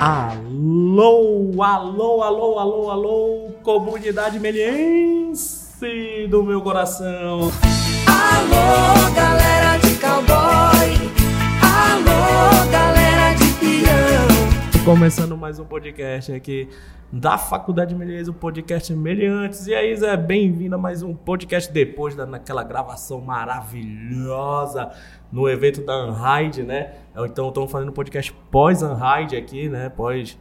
Alô, alô, alô, alô, alô, comunidade meliense do meu coração. Alô, galera Começando mais um podcast aqui da Faculdade Meliense, o podcast Meliantes. E aí, Zé, bem-vindo a mais um podcast depois da, naquela gravação maravilhosa no evento da Unride, né? Então, estamos fazendo um podcast pós-Unride aqui, né? Pós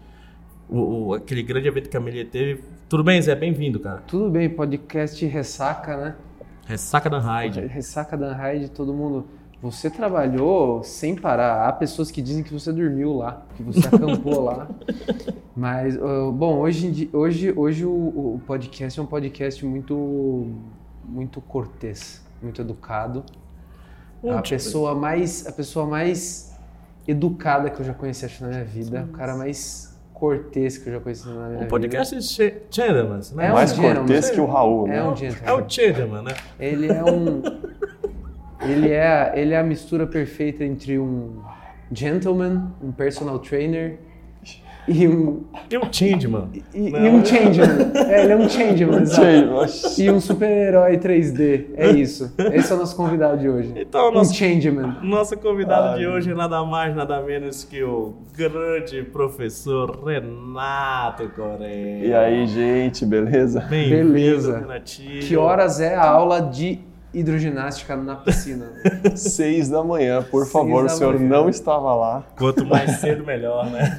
o, o- aquele grande evento que a Melia teve. Tudo bem, Zé? Bem-vindo, cara. Tudo bem, podcast Ressaca, né? Ressaca da Unride. Ressaca da Raid, todo mundo. Você trabalhou sem parar. Há pessoas que dizem que você dormiu lá, que você acampou lá. Mas, uh, bom, hoje, hoje, hoje o, o podcast é um podcast muito, muito cortês, muito educado. Um a tipo- pessoa mais, a pessoa mais educada que eu já conheci acho, na minha vida, o cara mais cortês que eu já conheci na minha Um vida. podcast Ch- Gentleman, né? É um Mais gentleman. cortês que o Raul, né? É um É gentleman. o Gentleman, né? Ele é um. Ele, é, ele é a mistura perfeita entre um gentleman, um personal trainer e um, E o Changeman. e, e um changeman. É, ele é um changeman. Sei, E um super-herói 3D. É isso. Esse é o nosso convidado de hoje. Então, Um nosso changeman. Nosso convidado Ai, de hoje é nada mais, nada menos que o grande professor Renato Correia. E aí, gente, beleza? Bem-vindo, Beleza. Renatinho. Que horas é a aula de hidroginástica na piscina? Seis da manhã, por Seis favor, o senhor manhã. não estava lá. Quanto mais cedo, melhor, né?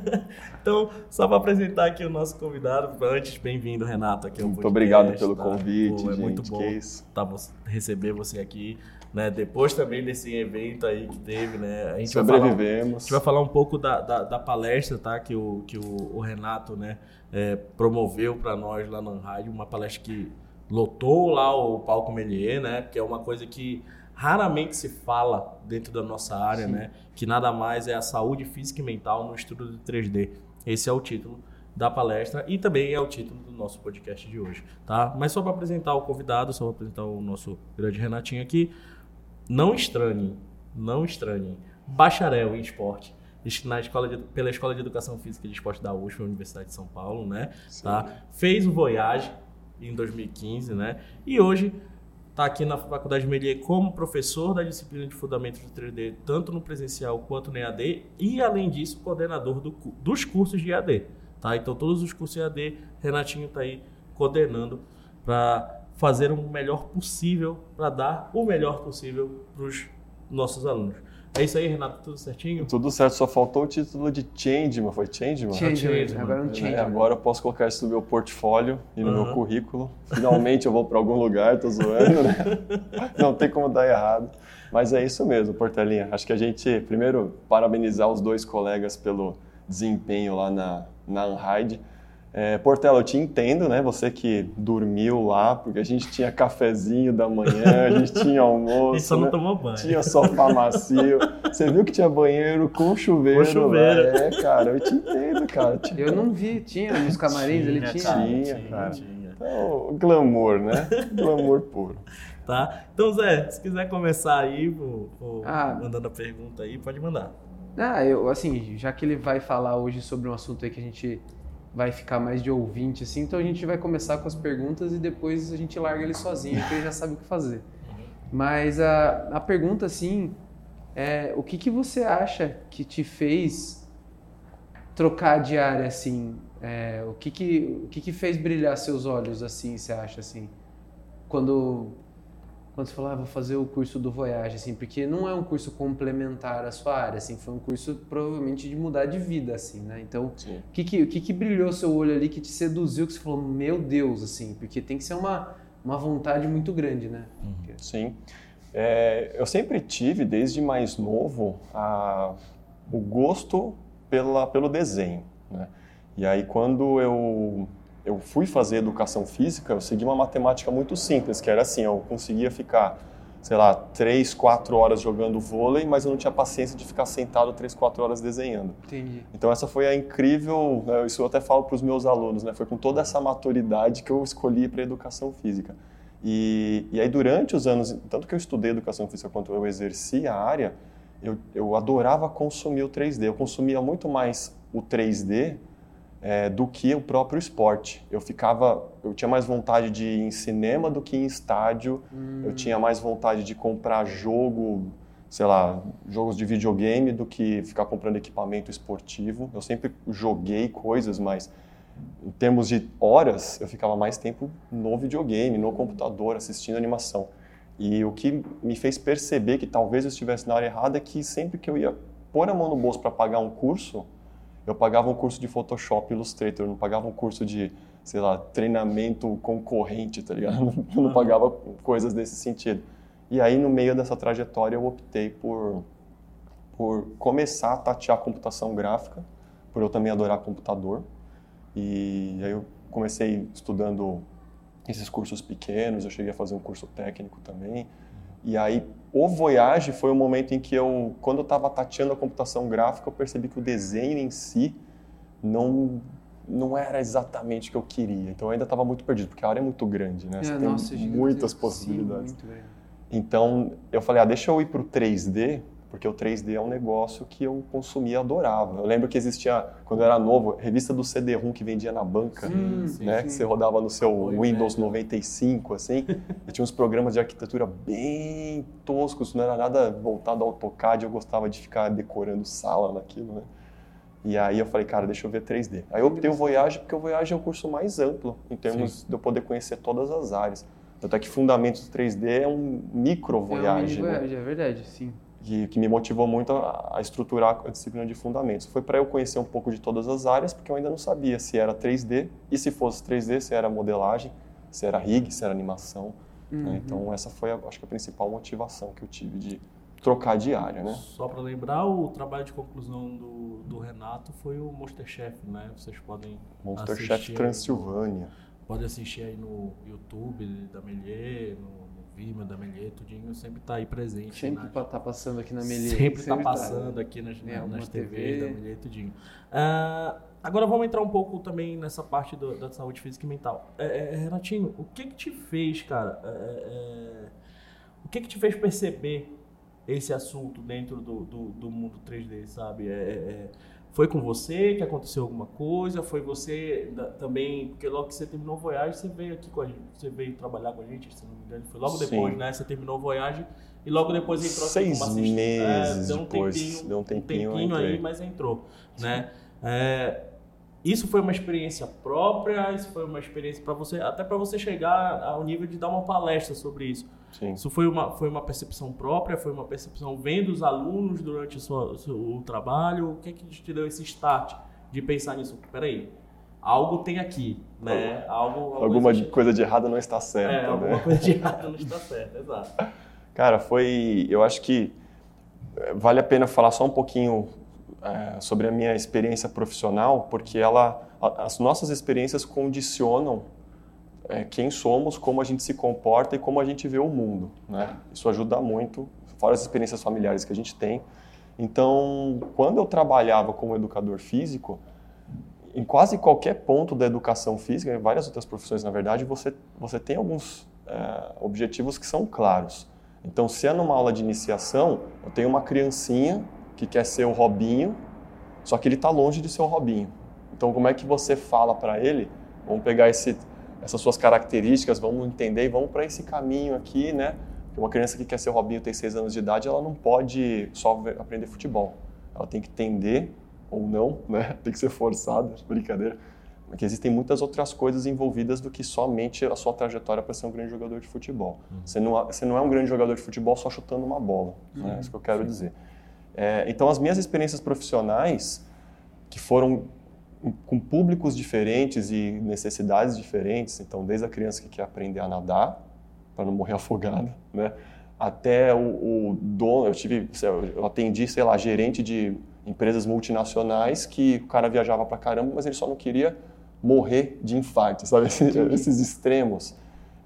então, só para apresentar aqui o nosso convidado, antes, bem-vindo, Renato, aqui ao Muito podcast, obrigado pelo tá? convite, Pô, é gente. muito bom Que isso. tá, receber você aqui, né? Depois também desse evento aí que teve, né? A gente vai falar um- A Sobrevivemos. gente vai falar um pouco da, da, da palestra, tá? Que o, que o, o Renato, né, é, promoveu para nós lá na rádio, uma palestra que lotou lá o palco Melier, né? Que é uma coisa que raramente se fala dentro da nossa área, né? Que nada mais é a saúde física e mental no estudo de 3D. Esse é o título da palestra e também é o título do nosso podcast de hoje, tá? Mas só para apresentar o convidado, só para apresentar o nosso grande Renatinho aqui, não estranhem, não estranhem. Bacharel em esporte na escola de- pela Escola de Educação Física e de Esporte da USP, Universidade de São Paulo, né? Tá? Fez o Voyage em 2015, né? E hoje está aqui na Faculdade de Melier como professor da disciplina de Fundamentos do 3D, tanto no presencial quanto no EAD, e além disso, coordenador do dos cursos de EAD, tá? Então todos os cursos EAD, Renatinho está aí coordenando para fazer o melhor possível, para dar o melhor possível para os nossos alunos. É isso aí, Renato, tudo certinho? Tudo certo, só faltou o título de Changeman. Foi Changeman? Changeman. changeman. Agora é um É, changeman. agora eu posso colocar isso no meu portfólio e no Aham. meu currículo. Finalmente eu vou para algum lugar, tô zoando, né? Não tem como dar errado. Mas é isso mesmo, Portelinha. Acho que a gente, primeiro, parabenizar os dois colegas pelo desempenho lá na, na Unride. É, Portela, eu te entendo, né? Você que dormiu lá, porque a gente tinha cafezinho da manhã, a gente tinha A almoço. gente só não né? tomou banho. Tinha sofá macio. Você viu que tinha banheiro com chuveiro. Com chuveiro. lá. É, cara, eu te entendo, cara. Te Eu não vi, tinha nos camarins, ele tinha. cara, Tinha, cara. tinha. Então, glamour, né? Glamour puro. Tá? Então, Zé, se quiser começar aí, vou, vou Ah. mandando a pergunta aí, pode mandar. Ah, eu, assim, já que ele vai falar hoje sobre um assunto aí que a gente vai ficar mais de ouvinte, assim, então a gente vai começar com as perguntas e depois a gente larga ele sozinho, porque ele já sabe o que fazer. Mas a, a pergunta, assim, é o que, que você acha que te fez trocar de área, assim? É, o que que, o que que fez brilhar seus olhos, assim, você acha, assim? Quando quando você falou, ah, vou fazer o curso do Voyage, assim, porque não é um curso complementar à sua área, assim, foi um curso provavelmente de mudar de vida, assim, né? Então, o que que, o que que brilhou seu olho ali que te seduziu, que você falou, meu Deus, assim, porque tem que ser uma, uma vontade muito grande, né? Sim. É, eu sempre tive, desde mais novo, a- o gosto pela, pelo desenho. Né? E aí, quando eu, eu fui fazer educação física, eu segui uma matemática muito simples, que era assim, eu conseguia ficar, sei lá, três, quatro horas jogando vôlei, mas eu não tinha paciência de ficar sentado três, quatro horas desenhando. Entendi. Então essa foi a incrível, né, isso eu até falo para os meus alunos, né, foi com toda essa maturidade que eu escolhi para educação física. E, e aí durante os anos, tanto que eu estudei educação física quanto eu exerci a área, eu, eu adorava consumir o 3D. Eu consumia muito mais o 3D é, do que o próprio esporte. Eu ficava, eu tinha mais vontade de ir em cinema do que em estádio. Eu tinha mais vontade de comprar jogo, sei lá, jogos de videogame do que ficar comprando equipamento esportivo. Eu sempre joguei coisas, mas em termos de horas, eu ficava mais tempo no videogame, no computador, assistindo animação. E o que me fez perceber que talvez eu estivesse na área errada é que sempre que eu ia pôr a mão no bolso para pagar um curso, eu pagava um curso de Photoshop Illustrator, eu não pagava um curso de, sei lá, treinamento concorrente, tá ligado? Eu não pagava coisas desse sentido. E aí, no meio dessa trajetória, eu optei por, por começar a tatear computação gráfica, por eu também adorar computador. E aí eu comecei estudando esses cursos pequenos, eu cheguei a fazer um curso técnico também. E aí o Voyage foi o momento em que eu, quando eu estava tateando a computação gráfica, eu percebi que o desenho em si não não era exatamente o que eu queria. Então eu ainda estava muito perdido, porque a área é muito grande, né? Você É, tem nossa, gigantesco. muitas Sim, possibilidades. grande. Então eu falei, ah, deixa eu ir para o 3D, porque o 3D é um negócio que eu consumia, adorava. Eu lembro que existia, quando eu era novo, revista do CD-ROM que vendia na banca, Sim, sim, né? sim. Que você rodava no seu Foi Windows velho. 95, assim. e tinha uns programas de arquitetura bem toscos, não era nada voltado ao AutoCAD, eu gostava de ficar decorando sala naquilo, né? E aí eu falei, cara, deixa eu ver 3D. Aí eu optei o Voyage, porque o Voyage é o curso mais amplo, em termos de eu poder conhecer todas as áreas. Tanto é que Fundamentos 3D é um micro É um Voyage, mini né? É verdade, sim. Que, que me motivou muito a, a estruturar a disciplina de fundamentos. Foi para eu conhecer um pouco de todas as áreas, porque eu ainda não sabia se era 3D e se fosse 3D, se era modelagem, se era rig, se era animação. né? Uhum. Então essa foi, a- acho que a principal motivação que eu tive de trocar de área, né? Só para lembrar, o trabalho de conclusão do, do Renato foi o Masterchef, né? Vocês podem Monster assistir Chef aí Transilvânia. Pode assistir aí no YouTube da Melier, no, Vimeo da Melier, tudinho sempre tá aí presente. Sempre né? pa- tá passando aqui na Melier. Sempre, tá passando aqui nas, nas TV. TVs da Melier, tudinho. Ah, agora vamos entrar um pouco também nessa parte do- da saúde física e mental. É, é, Renatinho, o que que te fez, cara? é, é, o que que te fez perceber esse assunto dentro do, do, do mundo 3D, sabe? É, é, é, foi com você que aconteceu alguma coisa? Foi você da- também? Porque logo que você terminou o Voyage, você veio aqui com a gente, você veio trabalhar com a gente, se não me engano, foi logo Sim. depois, né? Você terminou o Voyage e logo depois entrou aqui Seis como assistente. meses deu um depois, tempinho, deu um tempinho, eu aí, entrei. mas entrou, né? É, isso foi uma experiência própria, isso foi uma experiência para você, até para você chegar ao nível de dar uma palestra sobre isso. Sim. Isso foi uma, foi uma percepção própria, foi uma percepção vendo os alunos durante o seu, o trabalho. O que, que te deu esse start de pensar nisso? Peraí, algo tem aqui, né? Algo, algo Alguma existe. coisa de errada não está É, certa, alguma né? coisa de errado não está certo, exato. Cara, foi. Eu acho que eh, vale a pena falar só um pouquinho eh, sobre a minha experiência profissional, porque ela, as nossas experiências condicionam eh, quem somos, como a gente se comporta e como a gente vê o mundo. Né? Isso ajuda muito, fora as experiências familiares que a gente tem. Então, quando eu trabalhava como educador físico, em quase qualquer ponto da educação física, em várias outras profissões, na verdade, você, você tem alguns eh, objetivos que são claros. Então, se é numa aula de iniciação, eu tenho uma criancinha que quer ser o Robinho, só que ele está longe de ser o Robinho. Então, como é que você fala para ele? Vamos pegar esse, essas suas características, vamos entender e vamos para esse caminho aqui, né? Porque uma criança que quer ser Robinho tem seis anos de idade, ela não pode só aprender futebol. Ela tem que entender ou não, né? Tem que ser forçada, brincadeira. Porque existem muitas outras coisas envolvidas do que somente a sua trajetória para ser um grande jogador de futebol. Você, não, você não é um grande jogador de futebol só chutando uma bola, né? É isso que eu quero dizer. É, então, as minhas experiências profissionais, que foram com públicos diferentes e necessidades diferentes, então, desde a criança que quer aprender a nadar, para não morrer afogada, né? até o, o dono, eu tive, eu atendi, sei lá, gerente de empresas multinacionais que o cara viajava pra caramba, mas ele só não queria morrer de infarto, sabe? Esses, esses extremos.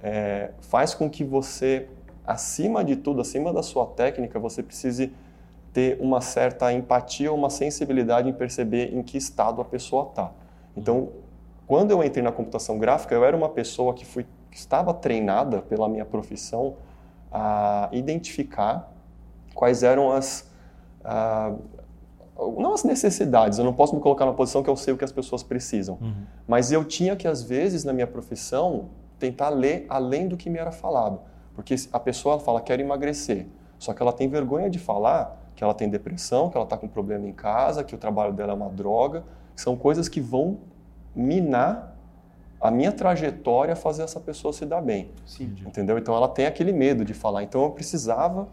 É, faz com que você, acima de tudo, acima da sua técnica, você precise ter uma certa empatia, uma sensibilidade em perceber em que estado a pessoa está. Então, quando eu entrei na computação gráfica, eu era uma pessoa que, fui, que estava treinada pela minha profissão a identificar quais eram as, ah, não as necessidades, eu não posso me colocar na posição que eu sei o que as pessoas precisam, Uhum. mas eu tinha que, às vezes, na minha profissão, tentar ler além do que me era falado. Porque a pessoa fala, quero emagrecer, só que ela tem vergonha de falar que ela tem depressão, que ela está com problema em casa, que o trabalho dela é uma droga. São coisas que vão minar a minha trajetória a fazer essa pessoa se dar bem. Sim. Entendeu? Então ela tem aquele medo de falar. Então eu precisava.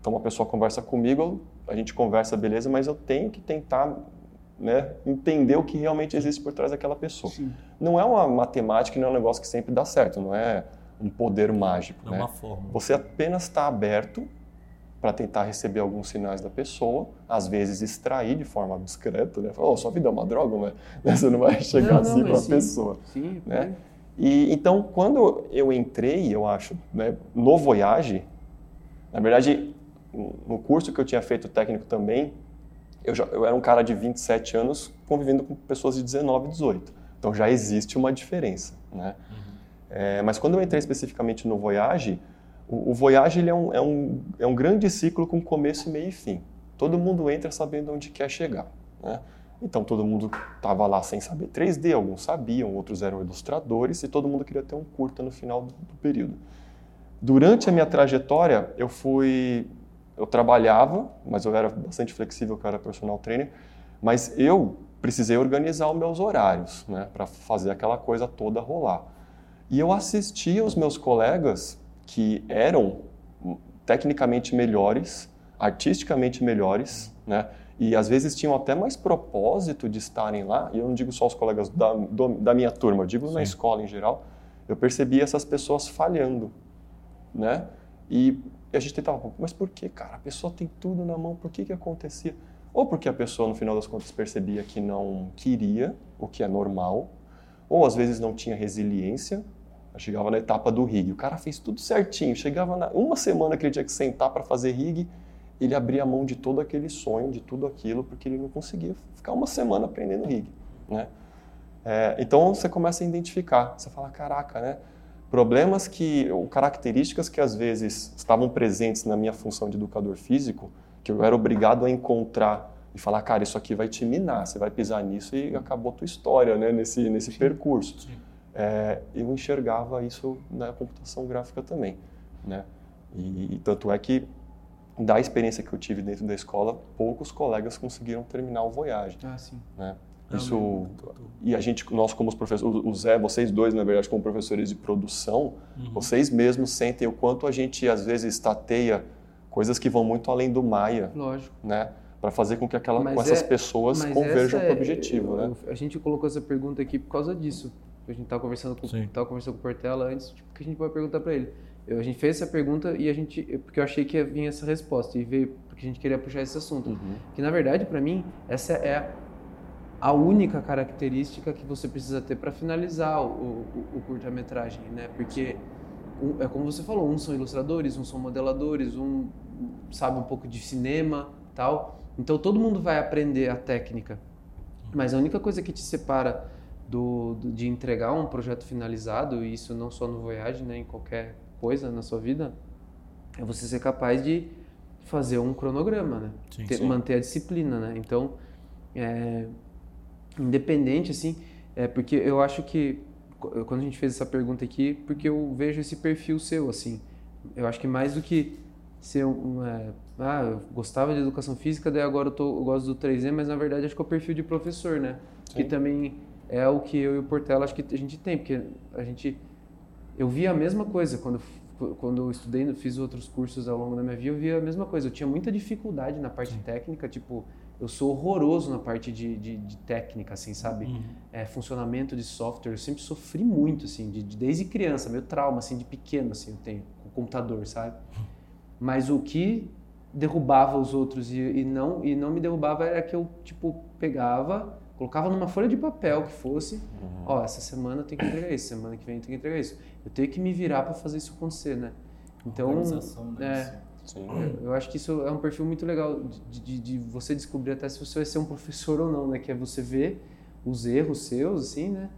Então uma pessoa conversa comigo, a gente conversa, beleza, mas eu tenho que tentar né, entender o que realmente existe por trás daquela pessoa. Sim. Não é uma matemática, não é um negócio que sempre dá certo, não é um poder mágico. É né? uma forma. Você apenas está aberto para tentar receber alguns sinais da pessoa, às vezes extrair de forma discreta, né? Falar, oh, sua vida é uma droga, né? Você não vai chegar Não, não, assim para a pessoa. Sim, Né? E então, quando eu entrei, eu acho, né, no Voyage, na verdade, no curso que eu tinha feito técnico também, eu, já, eu era um cara de 27 anos convivendo com pessoas de 19, 18. Então já existe uma diferença, né? É, mas quando eu entrei especificamente no Voyage, o, Voyage ele é, um, é, um, é um grande ciclo com começo, meio e fim. Todo mundo entra sabendo onde quer chegar, né? Então todo mundo estava lá sem saber 3D, alguns sabiam, outros eram ilustradores e todo mundo queria ter um curta no final do, do período. Durante a minha trajetória, eu fui, eu trabalhava, mas eu era bastante flexível, eu era personal trainer, mas eu precisei organizar os meus horários, né, para fazer aquela coisa toda rolar. E eu assistia os meus colegas que eram tecnicamente melhores, artisticamente melhores, né? E às vezes tinham até mais propósito de estarem lá. E eu não digo só os colegas da, do- da minha turma, eu digo na Sim. escola em geral. Eu percebi essas pessoas falhando, né? E a gente tentava, mas por que, cara? A pessoa tem tudo na mão, por que que acontecia? Ou porque a pessoa, no final das contas, percebia que não queria, o que é normal, ou às vezes não tinha resiliência. Eu chegava na etapa do rig, o cara fez tudo certinho. Chegava na uma semana que ele tinha que sentar para fazer rig, ele abria mão de todo aquele sonho, de tudo aquilo, porque ele não conseguia ficar uma semana aprendendo rig, né? É, então você começa a identificar, você fala, caraca, né? Problemas que, ou características que às vezes estavam presentes na minha função de educador físico, que eu era obrigado a encontrar e falar, cara, isso aqui vai te minar, você vai pisar nisso e acabou tua história, né? Nesse nesse percurso. Sim. É, eu enxergava isso na computação gráfica também, né? E, e tanto é que da experiência que eu tive dentro da escola, poucos colegas conseguiram terminar o Voyage, Ah, sim. né? Isso e a gente, nós como os professores, o Zé, vocês dois na verdade como professores de produção, Uhum. vocês mesmos sentem o quanto a gente às vezes tateia coisas que vão muito além do Maia, Lógico. né? Para fazer com que aquela, Mas com essas é- pessoas converjam para o é- objetivo, né? A gente colocou essa pergunta aqui por causa disso. A gente estava conversando com, Sim. tava conversando com o Portela antes, tipo, que a gente pode perguntar para ele. Eu- a gente fez essa pergunta e a gente, porque eu achei que ia vir essa resposta e veio porque a gente queria puxar esse assunto. Uhum. Que na verdade, para mim, essa é a única característica que você precisa ter para finalizar o, o, o curta-metragem, né? Porque um- é como você falou, uns são ilustradores, uns são modeladores, um sabe um pouco de cinema, tal. Então todo mundo vai aprender a técnica. Mas a única coisa que te separa do, do- de entregar um projeto finalizado, e isso não só no Voyage, né, em qualquer coisa na sua vida, é você ser capaz de fazer um cronograma, né? Sim, Ter- sim. manter a disciplina, né? Então, é, independente, assim, é porque eu acho que qu- quando a gente fez essa pergunta aqui, porque eu vejo esse perfil seu, assim, eu acho que mais do que ser um, é, ah, eu gostava de educação física, daí agora eu, tô, eu gosto do 3D, mas na verdade acho que é o perfil de professor, né? Que Sim. também é o que eu e o Portela acho que a gente tem, porque a gente eu via a mesma coisa quando quando eu estudei, fiz outros cursos ao longo da minha vida, eu via a mesma coisa. Eu tinha muita dificuldade na parte técnica, tipo, eu sou horroroso na parte de, de, de técnica, assim, sabe? Uhum. É, funcionamento de software, eu sempre sofri muito, assim, de, de- desde criança, meu trauma, assim, de pequeno, assim, eu tenho, com o computador, sabe? Mas o que derrubava os outros e, e não e não me derrubava era que eu, tipo, pegava, colocava numa folha de papel que fosse, ó, essa semana eu tenho que entregar isso, semana que vem eu tenho que entregar isso. Eu tenho que me virar para fazer isso acontecer, né? Então, Organização, né? é, Sim. eu acho que isso é um perfil muito legal de, de, de você descobrir até se você vai ser um professor ou não, né? Que é você ver os erros seus, assim, né?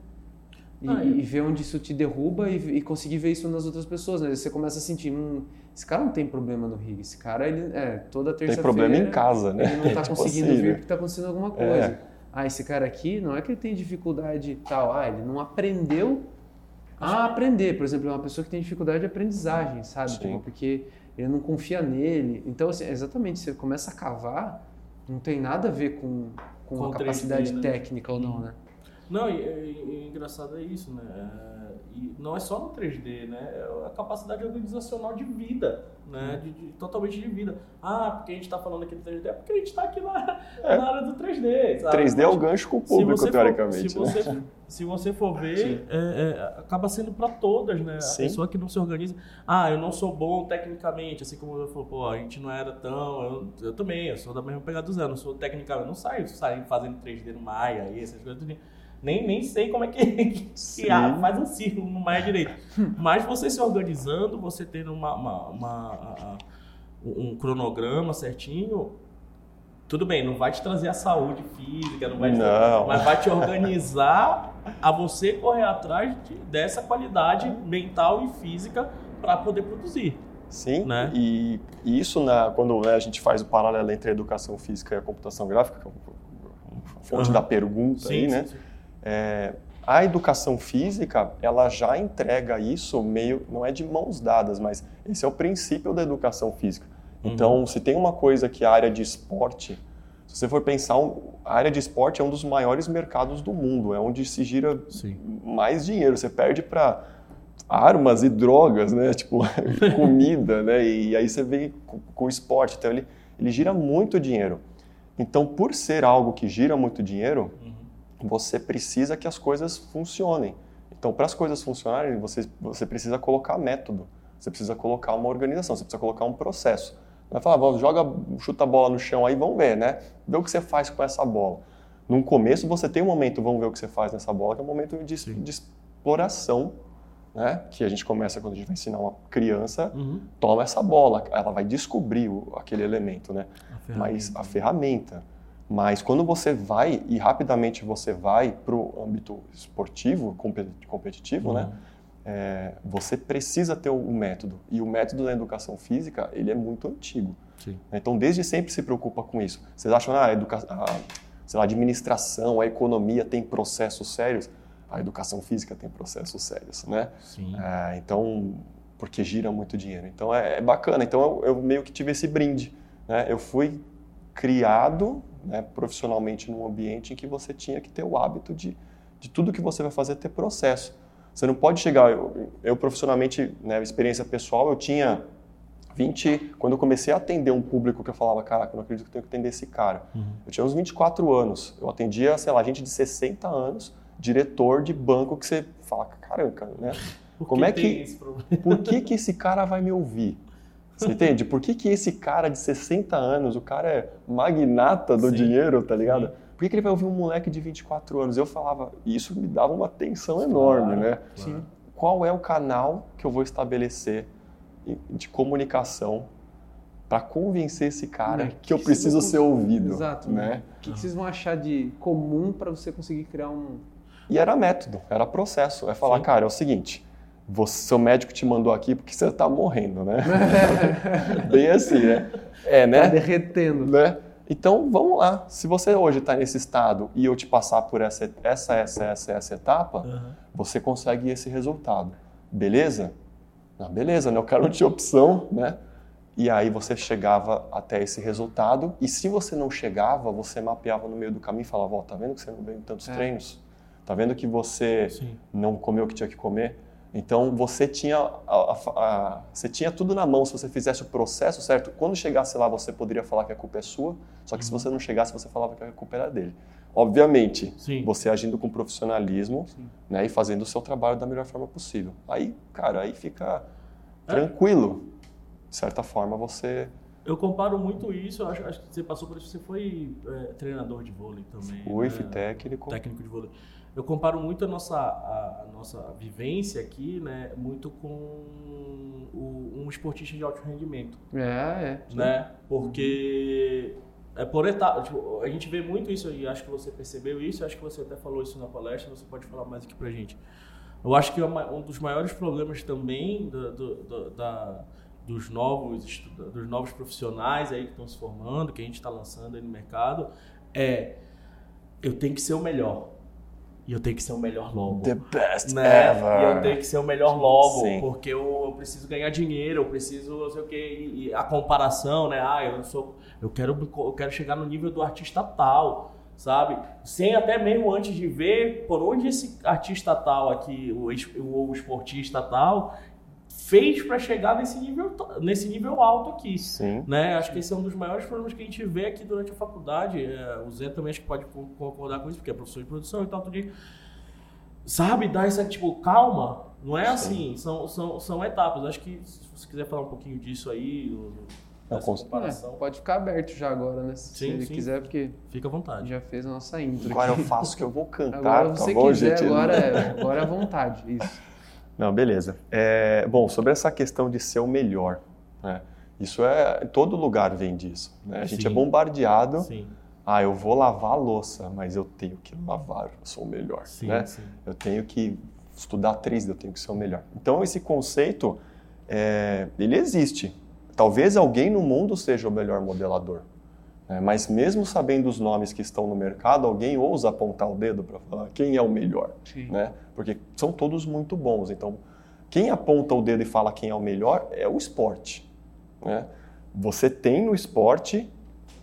E, Ah, é. e ver onde isso te derruba e, e conseguir ver isso nas outras pessoas, né? Você começa a sentir, hum, esse cara não tem problema no rig, esse cara, ele, é, toda Tem terça-feira... problema em casa, né? Ele não tá Tipo conseguindo assim, ver né? porque tá acontecendo alguma É. Ah, esse cara aqui, não é que ele tem dificuldade tal, ah, ele não aprendeu a aprender. Por exemplo, é uma pessoa que tem dificuldade de aprendizagem, sabe? Tipo, porque ele não confia nele. Então, assim, exatamente, você começa a cavar, não tem nada a ver com, com, Com a 3D, capacidade né? técnica ou não, né? Não, e, e- e engraçado é isso, né? E não é só no 3D, né? É a capacidade organizacional de vida, né? De, de- totalmente de vida. Ah, porque a gente está falando aqui do 3D, é porque a gente está aqui na, É. na área do 3D. Sabe? 3D é o gancho com o público, for- teoricamente. se, né? você, se você for ver, é, é, acaba sendo para todas, né? A Sim. pessoa que não se organiza. Ah, eu não sou bom tecnicamente, assim como eu falou, pô, a gente não era tão. Eu, eu também, eu sou da mesma pegada do Zé, eu não sou tecnicamente, eu não saio, saio fazendo 3D no Maia essas coisas. tudo. Nem, nem sei como é que, que Sim. faz um círculo no Maia direito. Mas você se organizando, você tendo uma, uma- uma- um cronograma certinho, tudo bem, não vai te trazer a saúde física, não vai te Não. mas vai te organizar a você correr atrás de- dessa qualidade mental e física para poder produzir. Sim, né? e, e isso na, quando né, a gente faz o paralelo entre a educação física e a computação gráfica, que é a fonte Aham. da pergunta aí, né? É, a educação física, ela já entrega isso meio, não é de mãos dadas, mas esse é o princípio da educação física. Uhum. Então, se tem uma coisa que a área de esporte, se você for pensar, a área de esporte é um dos maiores mercados do mundo, é onde se gira Sim. mais dinheiro. Você perde para armas e drogas, né? Tipo, comida, né? E aí você vem com, o esporte. Então, ele, ele gira muito dinheiro. Então, por ser algo que gira muito dinheiro. Você precisa que as coisas funcionem. Então, para as coisas funcionarem, você, você precisa colocar método, você precisa colocar uma organização, você precisa colocar um processo. Não é falar, "Vamos, joga, chuta a bola no chão aí, vamos ver, né? Vê o que você faz com essa bola. No começo, você tem um momento, vamos ver o que você faz nessa bola, que é um momento de, de exploração, né? Que a gente começa quando a gente vai ensinar uma criança, Uhum. toma essa bola, ela vai descobrir o- aquele elemento, né? A mas a ferramenta. Mas quando você vai e rapidamente você vai para o âmbito esportivo, competi- competitivo, né? Uhum. É, você precisa ter o método. E o método da educação física, ele é muito antigo. Sim. Então, desde sempre se preocupa com isso. Vocês acham, ah, a, educa a, sei lá, administração, a economia tem processos sérios? A educação física tem processos sérios, né? Sim. É, então, porque gira muito dinheiro. Então é, é bacana. Então eu, eu meio que tive esse brinde. Né? Eu fui criado né, profissionalmente num ambiente em que você tinha que ter o hábito de, de tudo que você vai fazer ter processo. Você não pode chegar. Eu, eu profissionalmente, né, experiência pessoal, eu tinha 20. Quando eu comecei a atender um público que eu falava, caraca, eu não acredito que eu tenho que atender esse cara. Uhum. Eu tinha uns 24 anos. Eu atendia, sei lá, gente de 60 anos, diretor de banco que você fala, caramba, né? Por Como é que-? Por que, que esse cara vai me ouvir? Você entende? Por que, que esse cara de 60 anos, o cara é magnata do Sim. dinheiro, tá ligado? Por que, que ele vai ouvir um moleque de 24 anos? Eu falava, e isso me dava uma tensão enorme, Claro, né? claro. Qual é o canal que eu vou estabelecer de comunicação para convencer esse cara Né? que, Que eu que preciso ser ouvido? Exato. Né? O que, que vocês vão achar de comum para você conseguir criar um... E era método, era processo. É falar, Sim. cara, é o seguinte, você, seu médico te mandou aqui porque você tá morrendo, né? Bem assim, né? É, Tá né? derretendo. né? Então, vamos lá. Se você hoje está nesse estado e eu te passar por essa, essa, essa, essa, essa etapa, Aham. você consegue esse resultado. Beleza? Ah, beleza, né? O cara não tinha opção, né? E aí você chegava até esse resultado. E se você não chegava, você mapeava no meio do caminho e falava, ó, tá vendo que você não veio em tantos É. treinos? Tá vendo que você Sim. não comeu o que tinha que comer. Então você tinha, a- a- a- você tinha tudo na mão se você fizesse o processo certo. Quando chegasse lá, você poderia falar que a culpa é sua, só que se Uhum. você não chegasse, você falava que a culpa era dele. Obviamente, Sim. você agindo com profissionalismo né, e fazendo o seu trabalho da melhor forma possível. Aí, cara, aí fica É. tranquilo. De certa forma, você Eu comparo muito isso, eu acho, acho que você passou por isso, você foi é, treinador de vôlei também. foi né? fui técnico. técnico de vôlei. Eu comparo muito a nossa, nossa vivência aqui, né, muito com o- um esportista de alto rendimento, É, é. né? Porque é por etapa. Tipo, a gente vê muito isso e acho que você percebeu isso, acho que você até falou isso na palestra, você pode falar mais aqui pra gente. Eu acho que é um dos maiores problemas também do- do- do- da- dos, novos, dos novos profissionais aí que estão se formando, que a gente está lançando aí no mercado, é eu tenho que ser o melhor. E eu tenho que ser o melhor logo The best né? ever. E eu tenho que ser o melhor logo, Sim. porque eu, eu preciso ganhar dinheiro, eu preciso, não sei o quê, e, a comparação, né? Ah, eu sou, eu quero, eu quero chegar no nível do artista tal, sabe? Sem até mesmo antes de ver por onde esse artista tal aqui, o, o esportista tal, fez para chegar nesse nível, nesse nível alto aqui. Sim. Né? Acho que esse é um dos maiores problemas que a gente vê aqui durante a faculdade. É, o Zé também acho que pode co- concordar com isso, porque é professor de produção e tal, tudo isso. Sabe, dar essa, tipo, calma. Não é assim, são, são, são etapas. Acho que se você quiser falar um pouquinho disso aí, do- do- Não, dessa com- É, comparação, pode ficar aberto já agora, né? Se Sim, ele sim. quiser, porque fica à vontade. já fez a nossa intro. Agora aqui. eu faço o que eu vou cantar, Agora tá você bom, quiser, gente? agora é, agora é à vontade. Isso. Não, beleza. É, bom, sobre essa questão de ser o melhor, né? Isso é, todo lugar vem disso. né? A gente é Sim. bombardeado. Sim, Ah, eu vou lavar a louça, mas eu tenho que lavar, eu sou o melhor, sim, né? Eu tenho que estudar três, eu tenho que ser o melhor. Então esse conceito, é, ele existe. Talvez alguém no mundo seja o melhor modelador? Mas mesmo sabendo os nomes que estão no mercado, alguém ousa apontar o dedo para falar quem é o melhor, Sim. né? Porque são todos muito bons. Então, quem aponta o dedo e fala quem é o melhor é o esporte, né? Você tem no esporte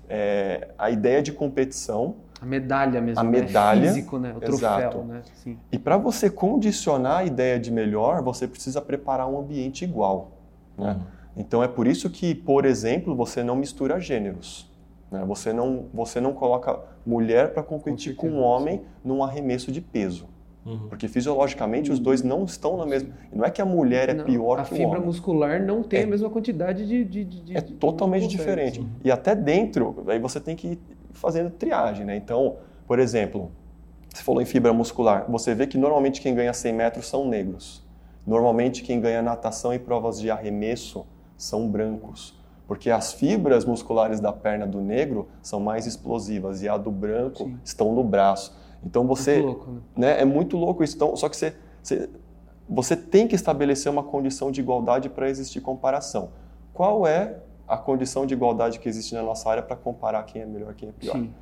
é, a ideia de competição A medalha mesmo, A né? medalha, Físico, né? O troféu, exato. né? Sim. E para você condicionar a ideia de melhor, você precisa preparar um ambiente igual. Né? Uhum. Então é por isso que, por exemplo, você não mistura gêneros. Né? Você, não, você não coloca mulher para competir com um homem num arremesso de peso. Uhum. Porque fisiologicamente os dois não estão na mesma. Não é que a mulher é Não, pior a que o fibra homem. muscular não tem É. a mesma quantidade de. de, de- de- É de- totalmente de- diferente. Sim. E até dentro, aí você tem que ir fazendo triagem, né? Então, por exemplo, você falou em fibra muscular. Você vê que normalmente quem ganha 100 metros são negros. Normalmente quem ganha natação e provas de arremesso são brancos. Porque as fibras musculares da perna do negro são mais explosivas e a do branco Sim. estão no braço. Então você Muito louco, né? né? É muito louco isso. Então, só que você, você, você tem que estabelecer uma condição de igualdade para existir comparação. Qual é a condição de igualdade que existe na nossa área para comparar quem é melhor, quem é pior? Sim.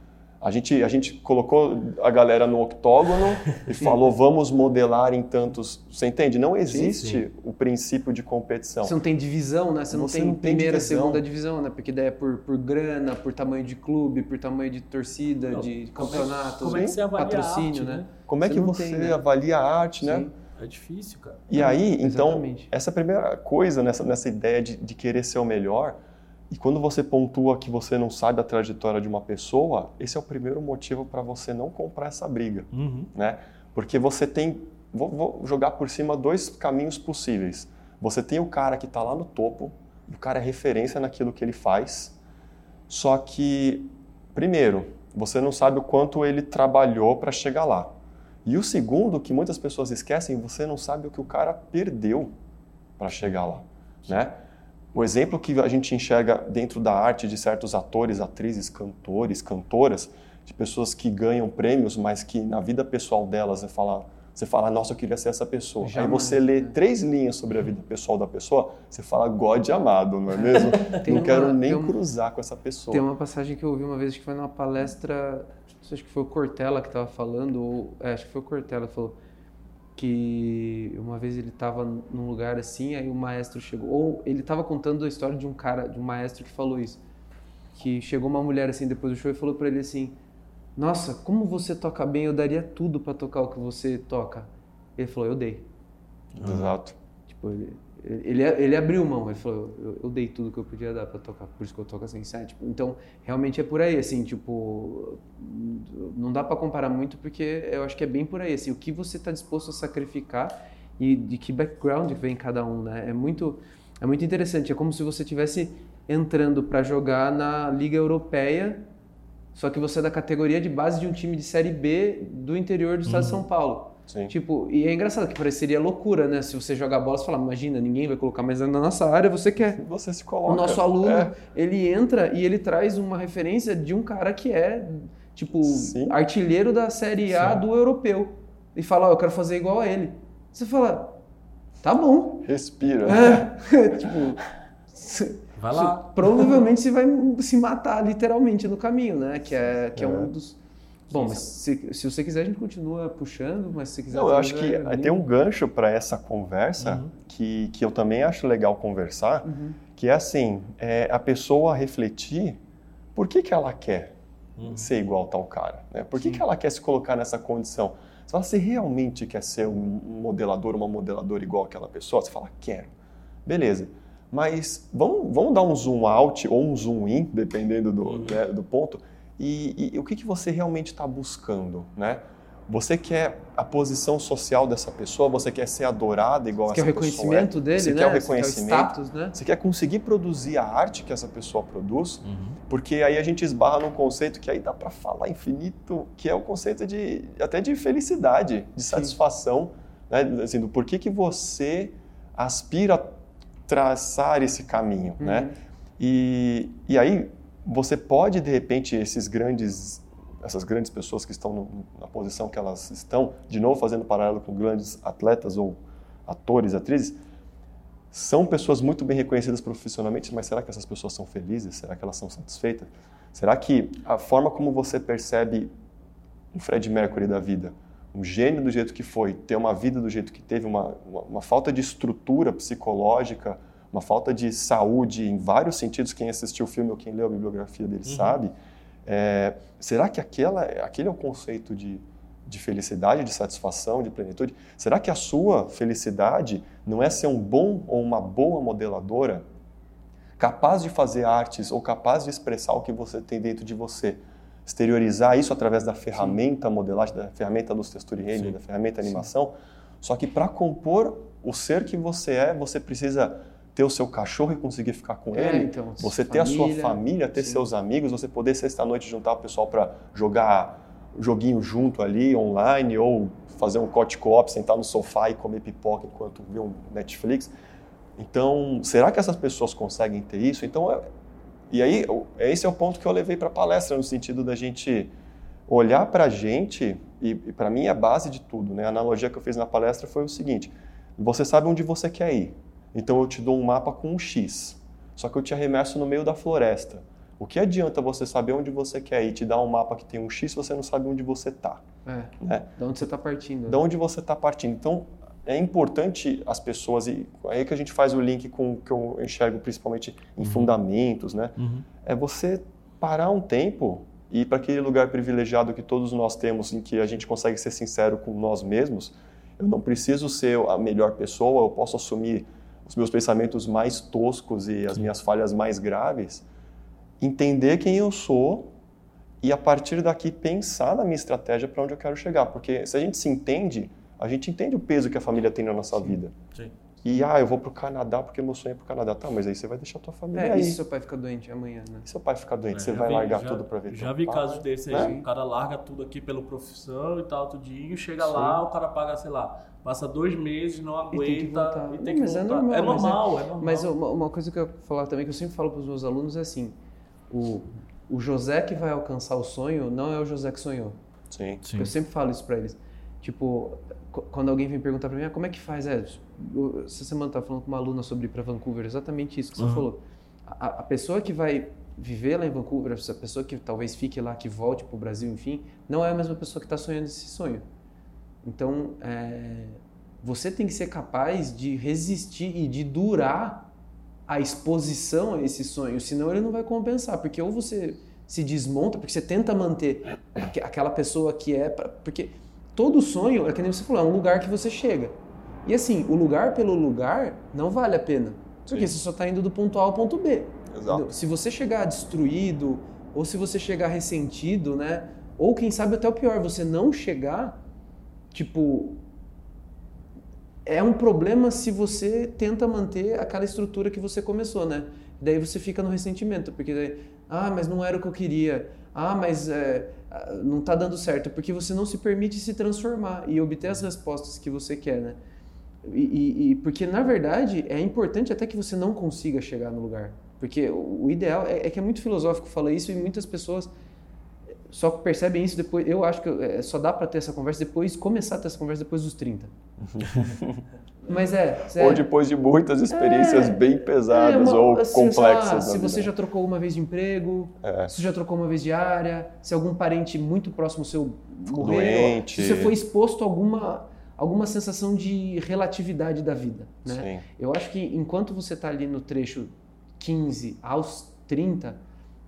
A gente, a gente colocou a galera no octógono e falou, vamos modelar em tantos. Você entende? Não existe o princípio de competição. Você não tem divisão, né? Você não Você tem não tem primeira, divisão. segunda divisão, né? Porque daí é por, por grana, por tamanho de clube, por tamanho de torcida, Não, de como é- campeonato, como é que você avalia a patrocínio, arte, né? né? Como é que você tem, né? avalia a arte, né? Sim. É difícil, cara. E aí, então, Exatamente. essa é primeira coisa nessa, nessa ideia de, de querer ser o melhor. E quando você pontua que você não sabe a trajetória de uma pessoa, esse é o primeiro motivo para você não comprar essa briga, Uhum. né? Porque você tem, vou, vou jogar por cima dois caminhos possíveis. Você tem o cara que está lá no topo, o cara é referência naquilo que ele faz, só que, primeiro, você não sabe o quanto ele trabalhou para chegar lá. E o segundo, que muitas pessoas esquecem, você não sabe o que o cara perdeu para chegar lá, né? O exemplo que a gente enxerga dentro da arte de certos atores, atrizes, cantores, cantoras, de pessoas que ganham prêmios, mas que na vida pessoal delas você fala, você fala, nossa, eu queria ser essa pessoa. Aí você lê né? três linhas sobre a vida pessoal da pessoa, você fala, God amado, não é mesmo? Não uma- quero nem tem um- cruzar com essa pessoa. Tem uma passagem que eu ouvi uma vez que foi numa palestra, acho que foi o Cortella que estava falando, ou é, acho que foi o Cortella que falou que uma vez ele estava num lugar assim, aí o maestro chegou, ou ele estava contando a história de um cara, de um maestro que falou isso, que chegou uma mulher assim depois do show e falou para ele assim, nossa, como você toca bem, eu daria tudo para tocar o que você toca. Ele falou, eu dei. Exato. Tipo, ele, ele, ele abriu mão, ele falou, eu, eu dei tudo que eu podia dar pra tocar, por isso que eu toco assim, sabe? Tipo, então, realmente é por aí, assim, tipo, não dá pra comparar muito porque eu acho que é bem por aí, assim, o que você tá disposto a sacrificar e de que background vem cada um, né? É muito, é muito interessante, é como se você tivesse entrando pra jogar na Liga Europeia, só que você é da categoria de base de um time de Série B do interior do estado de São Paulo. Sim. Tipo, e é engraçado que pareceria loucura, né? Se você jogar bola, você fala, imagina, ninguém vai colocar mais na nossa área, você quer. Você se coloca. O nosso aluno, É, ele entra e ele traz uma referência de um cara que é, tipo, Sim. artilheiro da Série A Sim. do europeu. E fala, ó, eu quero fazer igual a ele. Você fala, tá bom. respira. É, tipo, Vai lá. provavelmente você vai se matar literalmente no caminho, né? Que é, que é, É. um dos. Bom, mas se, se você quiser, a gente continua puxando, mas se quiser. Não, eu acho que vai- tem um gancho para essa conversa Uhum. que, que eu também acho legal conversar, Uhum. que é assim, é a pessoa refletir por que, que ela quer Uhum. ser igual tal cara, né? Por que, que ela quer se colocar nessa condição? Você fala, você realmente quer ser um um modelador, uma modeladora igual aquela pessoa? Você fala, quero. Beleza. Mas vamos, vamos dar um zoom out ou um zoom in, dependendo do, Uhum. né, do ponto, e, e o que, que você realmente está buscando, né? Você quer a posição social dessa pessoa? Você quer ser adorada igual Você quer o essa pessoa é? reconhecimento dele, Você né? quer o Você reconhecimento? status, né? Você quer conseguir produzir a arte que essa pessoa produz? Uhum. Porque aí a gente esbarra num conceito que aí dá para falar infinito, que é o conceito de até de felicidade, de satisfação, né? Assim, do porquê que você aspira a traçar esse caminho, Uhum. né? E, e aí você pode de repente esses grandes essas grandes pessoas que estão no- na posição que elas estão, de novo fazendo paralelo com grandes atletas ou atores, atrizes, são pessoas muito bem reconhecidas profissionalmente, mas será que essas pessoas são felizes? Será que elas são satisfeitas? Será que a forma como você percebe um Fred Mercury da vida, um gênio do jeito que foi, ter uma vida do jeito que teve, uma, uma, uma falta de estrutura psicológica, uma falta de saúde em vários sentidos, quem assistiu o filme ou quem leu a bibliografia dele sabe, é, será que aquela, aquele é o conceito de, de felicidade, de satisfação, de plenitude? Será que a sua felicidade não é ser um bom ou uma boa modeladora, capaz de fazer artes ou capaz de expressar o que você tem dentro de você? Exteriorizar isso através da ferramenta modelagem, da ferramenta luz textura e render, Sim. da ferramenta animação. Só que para compor o ser que você é, você precisa ter o seu cachorro e conseguir ficar com É, ele. então, Você ter a sua família, família, ter sim. seus amigos, você poder sexta-noite juntar o pessoal para jogar joguinho junto ali, online, ou fazer um cote co-op, sentar no sofá e comer pipoca enquanto vê um Netflix. Então, será que essas pessoas conseguem ter isso? Então, é- e aí, o- esse é o ponto que eu levei para a palestra, no sentido da gente olhar para a gente, e, e para mim é a base de tudo, né? A analogia que eu fiz na palestra foi o seguinte, você sabe onde você quer ir, então eu te dou um mapa com um X, só que eu te arremesso no meio da floresta. O que adianta você saber onde você quer ir e te dar um mapa que tem um X se você não sabe onde você está? É, Né? da onde você tá partindo. de onde você está partindo. Então, é importante as pessoas, e aí que a gente faz o link com o que eu enxergo principalmente em fundamentos, né? Uhum. É você parar um tempo e ir para aquele lugar privilegiado que todos nós temos, em que a gente consegue ser sincero com nós mesmos. Eu não preciso ser a melhor pessoa, eu posso assumir os meus pensamentos mais toscos e as minhas falhas mais graves, entender quem eu sou e a partir daqui pensar na minha estratégia para onde eu quero chegar, porque se a gente se entende, a gente entende o peso que a família tem na nossa vida. Sim. E ah, eu vou pro Canadá porque meu sonho é pro Canadá. Tá, mas aí você vai deixar tua família É, aí. e se seu pai fica doente amanhã, né? E seu pai ficar doente, É, você vai vi- largar já- tudo para ver Já vi pai, casos desses né? aí, o cara larga tudo aqui pela profissão e tal, tudinho, chega Sim. lá, o cara paga, sei lá, passa dois meses, não E tem que aguenta voltar. e Não, tem que mas é voltar. normal, É mas é- normal, é normal. Mas uma, uma coisa que eu ia falar também, que eu sempre falo para os meus alunos, é assim: o, o José que vai alcançar o sonho não é o José que sonhou. Sim. Sim. Eu sempre falo isso para eles. Tipo, quando alguém vem perguntar para mim, ah, como é que faz? É, eu- essa semana eu estava falando com uma aluna sobre ir para Vancouver, exatamente isso que você Uhum. falou. A, a pessoa que vai viver lá em Vancouver, essa pessoa que talvez fique lá, que volte para o Brasil, enfim, não é a mesma pessoa que está sonhando esse sonho. Então, é, você tem que ser capaz de resistir e de durar a exposição a esse sonho, senão ele não vai compensar, porque ou você se desmonta, porque você tenta manter aque- aquela pessoa que é, pra- porque todo sonho, é que nem você falou, é um lugar que você chega. E assim, o lugar pelo lugar não vale a pena, porque você só está indo do ponto A ao ponto B. Exato. Entendeu? Se você chegar destruído, ou se você chegar ressentido, né? Ou quem sabe até o pior, você não chegar, tipo. É um problema se você tenta manter aquela estrutura que você começou, né? Daí você fica no ressentimento, porque daí, ah, mas não era o que eu queria. Ah, mas é, ah, não está dando certo, porque você não se permite se transformar e obter as respostas que você quer, né? E, e- porque na verdade é importante até que você não consiga chegar no lugar, porque o, o ideal é, é que é muito filosófico falar isso e muitas pessoas só percebem isso depois. Eu acho que é, só dá para ter essa conversa depois, começar a ter essa conversa depois dos 30. Mas é, é Ou depois de muitas experiências É. bem pesadas é uma- ou assim, lá, complexas. na se você já trocou uma vez de emprego, É. se já trocou uma vez de área, se algum parente muito próximo seu morreu, doente. se você foi exposto a alguma, alguma sensação de relatividade da vida, né? Sim. Eu acho que enquanto você está ali no trecho 15 aos 30,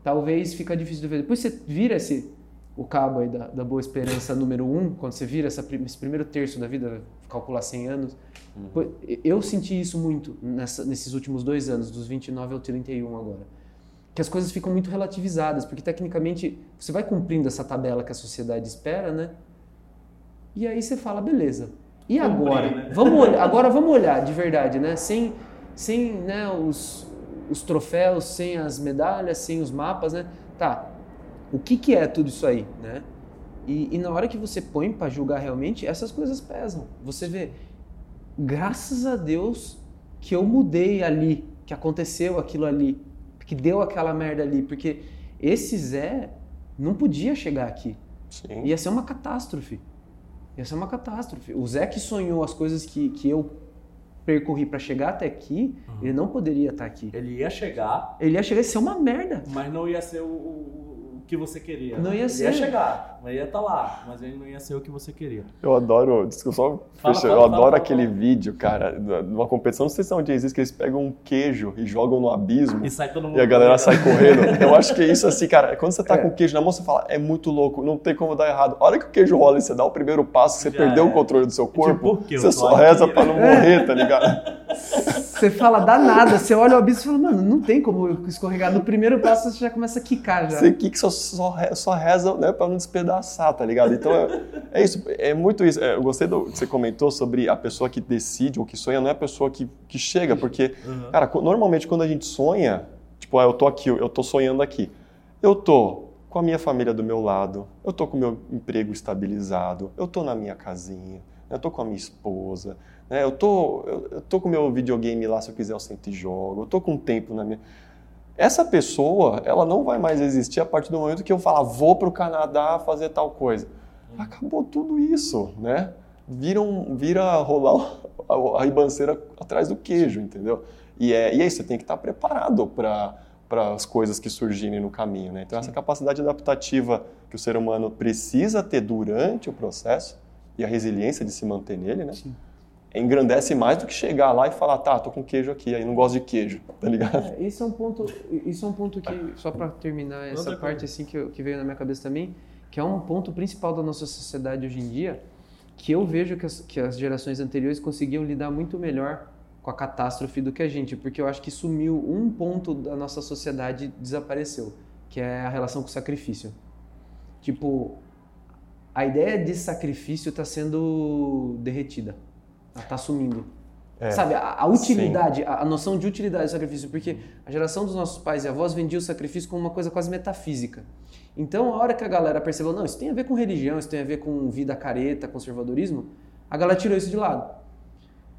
talvez fica difícil de ver. Depois você vira esse o cabo aí da, da boa esperança número 1, um, quando você vira essa, esse primeiro terço da vida, calcular 100 anos. Pô, Eu senti isso muito nessa- nesses últimos dois anos, dos 29 ao 31 agora. Que as coisas ficam muito relativizadas, porque tecnicamente você vai cumprindo essa tabela que a sociedade espera, né? E aí você fala, beleza. E agora? né? Vamos olhar, agora vamos olhar de verdade, né? Sem, sem né, os, os troféus, sem as medalhas, sem os mapas, né? Tá. O que, que é tudo isso aí, né? E, e na hora que você põe para julgar realmente, essas coisas pesam. Você vê, graças a Deus que eu mudei ali, que aconteceu aquilo ali, que deu aquela merda ali, porque esse Zé não podia chegar aqui. Sim. Ia ser uma catástrofe. Ia ser uma catástrofe. O Zé que sonhou as coisas que, que eu percorri para chegar até aqui, ele não poderia estar aqui. Ele ia chegar, Ele ia chegar a ser uma merda. mas não ia ser o, o- o que você queria. Não né? ia Ele ser. ia chegar, mas ia estar lá, mas ele não ia ser o que você queria. Eu adoro, desculpa, só Fala, fechar, fala, eu fala, adoro fala, aquele fala. vídeo, cara, numa competição, não sei se é onde existe, que eles pegam um queijo e jogam no abismo. E sai todo mundo. E a galera correndo. sai correndo. Eu acho que é isso assim, cara. Quando você tá É. com o queijo na mão, você fala, é muito louco, não tem como dar errado. A hora que o queijo rola e você dá o primeiro passo, você Já perdeu é. o controle do seu corpo, por quê? Eu você só reza pra não morrer, tá ligado? Você fala, dá nada. Você olha o abismo e fala, mano, não tem como eu escorregar. No primeiro passo você já começa a quicar já. Você que só, só, só reza né, pra não despedaçar, tá ligado? Então é, é isso, é muito isso. É, eu gostei do que você comentou sobre a pessoa que decide ou que sonha, não é a pessoa que, que chega, porque, Uhum. cara, normalmente quando a gente sonha, tipo, ah, eu tô aqui, eu tô sonhando aqui. Eu tô com a minha família do meu lado, eu tô com o meu emprego estabilizado, eu tô na minha casinha, eu tô com a minha esposa, né, eu, tô, eu, eu tô com o meu videogame lá, se eu quiser eu sento e jogo, eu tô com tempo na minha essa pessoa, ela não vai mais existir a partir do momento que eu falar, vou para o Canadá fazer tal coisa. Acabou tudo isso, né? Vira, um, vira rolar a, a ribanceira atrás do queijo, entendeu? E é, e é isso, você tem que estar preparado para para as coisas que surgirem no caminho, né? Então essa capacidade adaptativa que o ser humano precisa ter durante o processo e a resiliência de se manter nele, né? Engrandece mais do que chegar lá e falar, tá, tô com queijo aqui, aí não gosto de queijo, tá ligado? É, Isso é um ponto, isso é um ponto que, só para terminar essa Outra parte assim que, que veio na minha cabeça também, que é um ponto principal da nossa sociedade hoje em dia, que eu vejo que as, que as gerações anteriores conseguiam lidar muito melhor com a catástrofe do que a gente, porque eu acho que sumiu um ponto da nossa sociedade desapareceu, que é a relação com o sacrifício. Tipo, a ideia de sacrifício está sendo derretida, está sumindo. É. Sabe, a, a utilidade, a, a noção de utilidade do sacrifício, porque a geração dos nossos pais e avós vendia o sacrifício como uma coisa quase metafísica. Então, a hora que a galera percebeu, não, isso tem a ver com religião, isso tem a ver com vida careta, conservadorismo, a galera tirou isso de lado.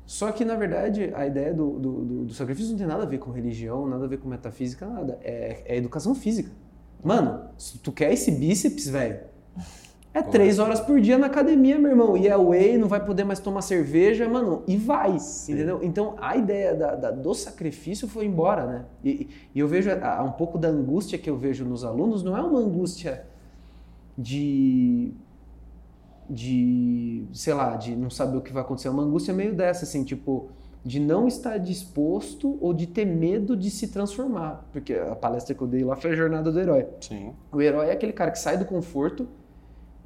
Só que, na verdade, a ideia do, do, do- do sacrifício não tem nada a ver com religião, nada a ver com metafísica, nada. É, é educação física. Mano, se tu quer esse bíceps, velho, é três horas por dia na academia, meu irmão. E é whey, não vai poder mais tomar cerveja, mano. E vai, entendeu? Então, a ideia da- da- do sacrifício foi embora, né? E, e eu vejo a- um pouco da angústia que eu vejo nos alunos, não é uma angústia de de, sei lá, de não saber o que vai acontecer, é uma angústia meio dessa, assim, tipo, de não estar disposto ou de ter medo de se transformar. Porque a palestra que eu dei lá foi a jornada do herói. Sim. O herói é aquele cara que sai do conforto,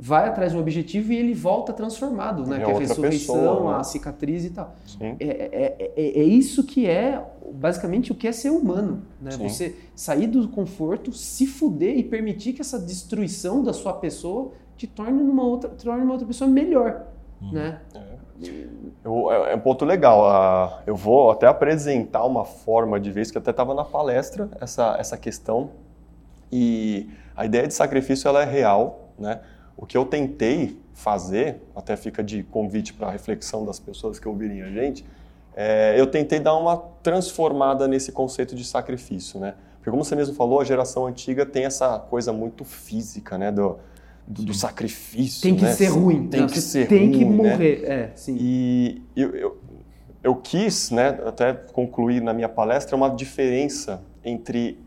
vai atrás de um objetivo e ele volta transformado, né? É que é a ressurreição, pessoa, né? a cicatriz e tal. Sim. É, é, é, é isso que é, basicamente, o que é ser humano. Né? Sim. Você sair do conforto, se fuder e permitir que essa destruição da sua pessoa te torne uma outra, torne uma outra pessoa melhor. Né? Eu- é é um ponto legal. Eu vou até apresentar uma forma de ver isso, que até estava na palestra, essa, essa questão E a ideia de sacrifício ela é real, né? O que eu tentei fazer, até fica de convite para a reflexão das pessoas que ouvirem a gente, é, eu tentei dar uma transformada nesse conceito de sacrifício, né? Porque como você mesmo falou, a geração antiga tem essa coisa muito física, né? Do, do, do sacrifício. Tem que né? ser ruim. Tem Não, que ser Tem ruim, que né? morrer. É, sim. E eu, eu, eu quis, né, até concluir na minha palestra, uma diferença entre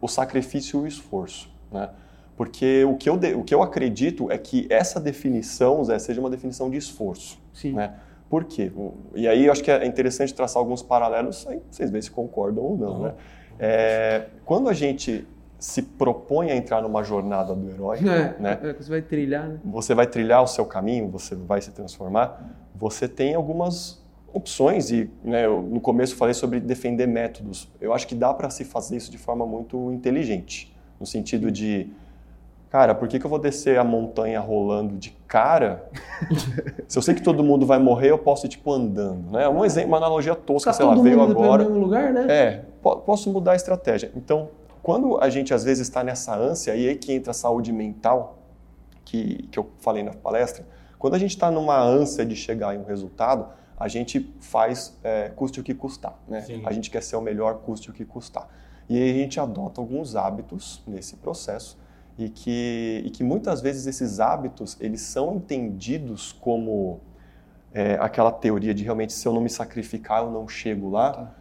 o sacrifício e o esforço. Né? Porque o que, eu, de- o que eu acredito é que essa definição, Zé, seja uma definição de esforço. Sim. Né? Por quê? E aí eu acho que é interessante traçar alguns paralelos, aí vocês veem se concordam ou não. Né? É, quando a gente se propõe a entrar numa jornada do herói, É, né? é, você vai trilhar, né? você vai trilhar o seu caminho, você vai se transformar, você tem algumas opções e né, eu, no começo falei sobre defender métodos. Eu acho que dá para se fazer isso de forma muito inteligente, no sentido de, cara, por que, que eu vou descer a montanha rolando de cara? Se eu sei que todo mundo vai morrer, eu posso ir tipo andando, né? Um exemplo, uma analogia tosca, Tá sei lá, veio agora. mesmo lugar, né? É, po- posso mudar a estratégia. Então, quando a gente às vezes está nessa ânsia, e aí que entra a saúde mental, que, que eu falei na palestra, quando a gente está numa ânsia de chegar em um resultado, a gente faz é, custe o que custar. Né? Sim. A gente quer ser o melhor, custe o que custar. E aí a gente adota alguns hábitos nesse processo e que, e que muitas vezes esses hábitos eles são entendidos como é, aquela teoria de realmente se eu não me sacrificar eu não chego lá. Tá.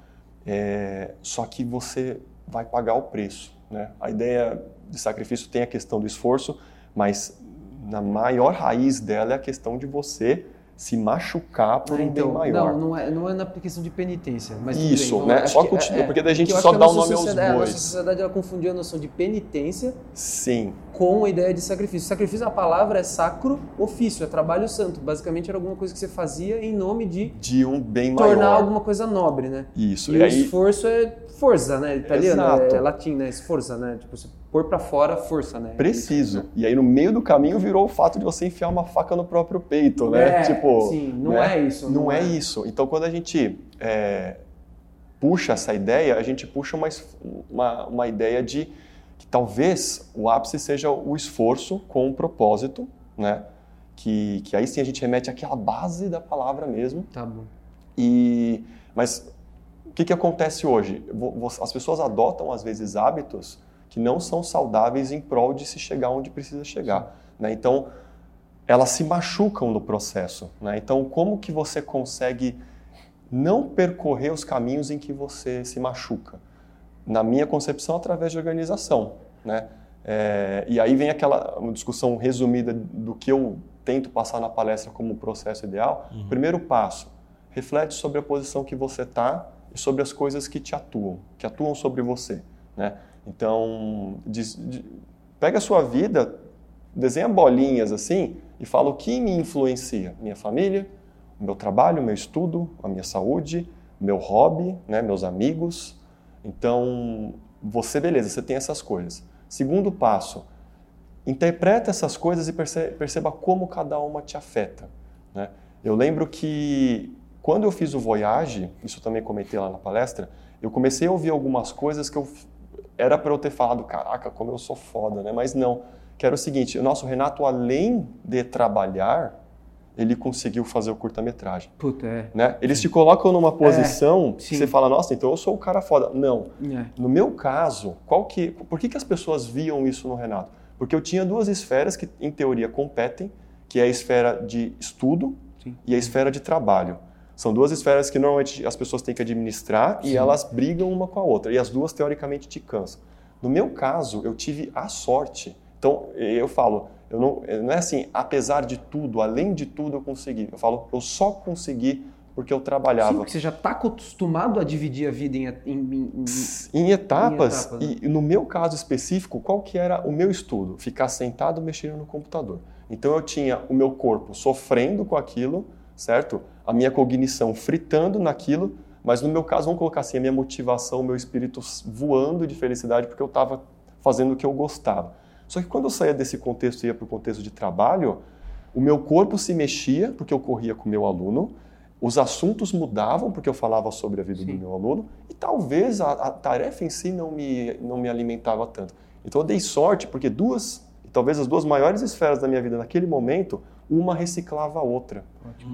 É, só que você vai pagar o preço. Né? A ideia de sacrifício tem a questão do esforço, mas na maior raiz dela é a questão de você se machucar por um então, bem maior. Não, não é, não é na questão de penitência. Mas Isso, bem, né? acho Só que- continua, porque daí a gente só dá a o nome aos A bois. nossa sociedade ela confundiu a noção de penitência Sim, com a ideia de sacrifício. Sacrifício, a palavra é sacro ofício, é trabalho santo. Basicamente era alguma coisa que você fazia em nome de de um bem maior. tornar alguma coisa nobre, né? Isso. E, E o aí, esforço é força, né? Italiano, Exato. é latim, né? Esforça, né? Tipo, você pôr pra fora força, né? preciso. E aí no meio do caminho virou o fato de você enfiar uma faca no próprio peito, né? É, tipo, sim, não né? é isso. Não é isso. Então, quando a gente é, puxa essa ideia, a gente puxa uma, uma, uma ideia de que talvez o ápice seja o esforço com um propósito, né? Que, que aí sim a gente remete àquela base da palavra mesmo. Tá bom. E, mas o que, que acontece hoje? As pessoas adotam, às vezes, hábitos que não são saudáveis em prol de se chegar onde precisa chegar. Né? Então, elas se machucam no processo. Né? Então, como que você consegue não percorrer os caminhos em que você se machuca? Na minha concepção, através de organização. Né? É, e aí vem aquela uma discussão resumida do que eu tento passar na palestra como processo ideal. Primeiro passo, reflete sobre a posição que você está e sobre as coisas que te atuam, que atuam sobre você. Né? Então, de- pega a sua vida, desenha bolinhas assim e fala o que me influencia. Minha família, o meu trabalho, o meu estudo, a minha saúde, meu hobby, né, meus amigos. Então, você, beleza, você tem essas coisas. Segundo passo, interpreta essas coisas e perce- perceba como cada uma te afeta. Né? Eu lembro que quando eu fiz o Voyage, isso também comentei lá na palestra, eu comecei a ouvir algumas coisas que eu era para eu ter falado, caraca, como eu sou foda, né? Mas não, que era o seguinte, o nosso Renato, além de trabalhar, ele conseguiu fazer o curta-metragem. Puta, é. Né? Eles te colocam numa posição que sim. você fala, nossa, então eu sou o cara foda. Não, É. no meu caso, qual que, por que, que as pessoas viam isso no Renato? Porque eu tinha duas esferas que, em teoria, competem, que é a esfera de estudo Sim. e a esfera de trabalho. São duas esferas que normalmente as pessoas têm que administrar e elas brigam uma com a outra. E as duas, teoricamente, te cansam. No meu caso, eu tive a sorte. Então, eu falo, eu não, não é assim, apesar de tudo, além de tudo, eu consegui. Eu falo, eu só consegui porque eu Sim, trabalhava porque você já tá acostumado a dividir a vida em, em- em- em- em etapas, etapas, né? e no meu caso específico, qual que era o meu estudo? Ficar sentado mexendo no computador. Então eu tinha o meu corpo sofrendo com aquilo, certo? A minha cognição fritando naquilo, mas no meu caso, vamos colocar assim, a minha motivação, o meu espírito voando de felicidade porque eu estava fazendo o que eu gostava. Só que quando eu saía desse contexto e ia para o contexto de trabalho, o meu corpo se mexia porque eu corria com o meu aluno, os assuntos mudavam porque eu falava sobre a vida Sim. do meu aluno e talvez a, a tarefa em si não me, não me alimentava tanto. Então eu dei sorte porque duas, talvez as duas maiores esferas da minha vida naquele momento, uma reciclava a outra.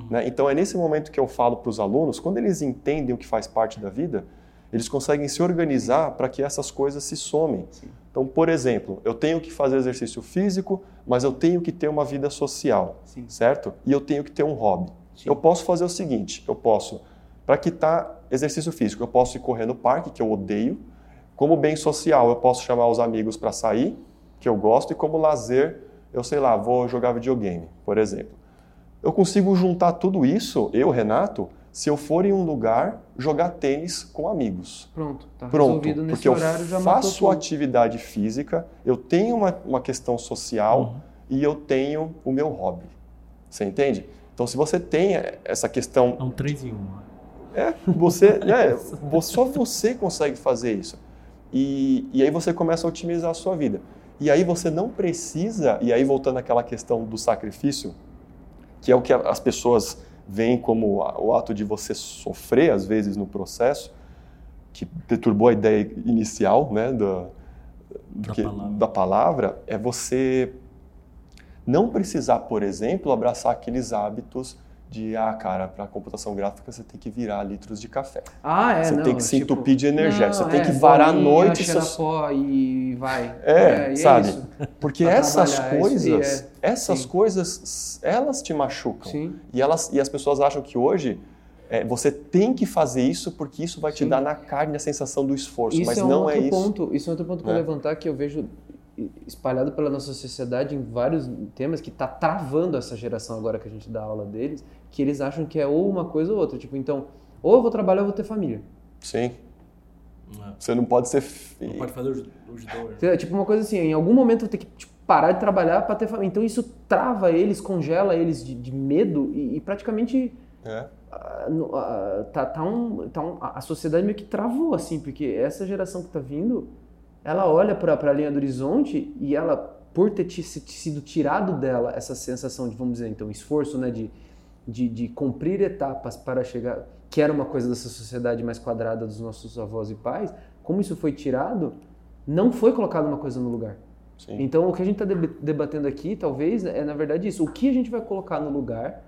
Né? Então é nesse momento que eu falo para os alunos, quando eles entendem o que faz parte da vida, eles conseguem se organizar para que essas coisas se somem. Então, por exemplo, eu tenho que fazer exercício físico, mas eu tenho que ter uma vida social, Sim. certo? E eu tenho que ter um hobby. Sim. Eu posso fazer o seguinte, eu posso, para quitar exercício físico, eu posso ir correr no parque, que eu odeio. Como bem social, eu posso chamar os amigos para sair, que eu gosto, e como lazer, eu sei lá, vou jogar videogame, por exemplo. Eu consigo juntar tudo isso, eu, Renato, se eu for em um lugar jogar tênis com amigos. Pronto, tá Pronto, resolvido nesse porque eu horário, matou faço tudo. atividade física, eu tenho uma, uma questão social e eu tenho o meu hobby. Você entende? Então, se você tem essa questão É um 3 em 1. é, você, vo- só você consegue fazer isso. E, e aí você começa a otimizar a sua vida. E aí você não precisa, e aí voltando àquela questão do sacrifício, que é o que as pessoas veem como o ato de você sofrer, às vezes, no processo, que perturbou a ideia inicial né, da, do Da que- palavra. da palavra, é você não precisar, por exemplo, abraçar aqueles hábitos de, ah, cara, para computação gráfica você tem que virar litros de café. Ah, é, Você não, tem que se tipo, entupir de energia, não, você tem é, que varar a noite. cheira seus- pó e vai. É, e sabe? isso. Porque Pra essas é coisas, é. essas Sim. coisas, elas te machucam. Sim. E, elas, e as pessoas acham que hoje é, você tem que fazer isso porque isso vai te Sim. dar na carne a sensação do esforço, Isso mas é um não é isso. ponto. Isso é outro ponto que eu né? levantar que eu vejo espalhado pela nossa sociedade em vários temas que está travando essa geração agora que a gente dá aula deles, que eles acham que é ou uma coisa ou outra. Tipo, então, ou eu vou trabalhar ou eu vou ter família. Sim. Não Você não pode ser. fi- pode fazer os, dois. Entendeu? Tipo, uma coisa assim, em algum momento eu vou ter que tipo, parar de trabalhar para ter família. Então isso trava eles, congela eles de, de medo e, e praticamente É. ah, ah, tá, tá um, tá um- a a sociedade meio que travou, assim, porque essa geração que tá vindo, ela olha para a linha do horizonte e ela, por ter sido tirado dela essa sensação de, vamos dizer, então, esforço, né, de, de, de cumprir etapas para chegar, que era uma coisa dessa sociedade mais quadrada dos nossos avós e pais, como isso foi tirado, não foi colocado uma coisa no lugar. Sim. Então, o que a gente está debatendo aqui, talvez, é na verdade isso. O que a gente vai colocar no lugar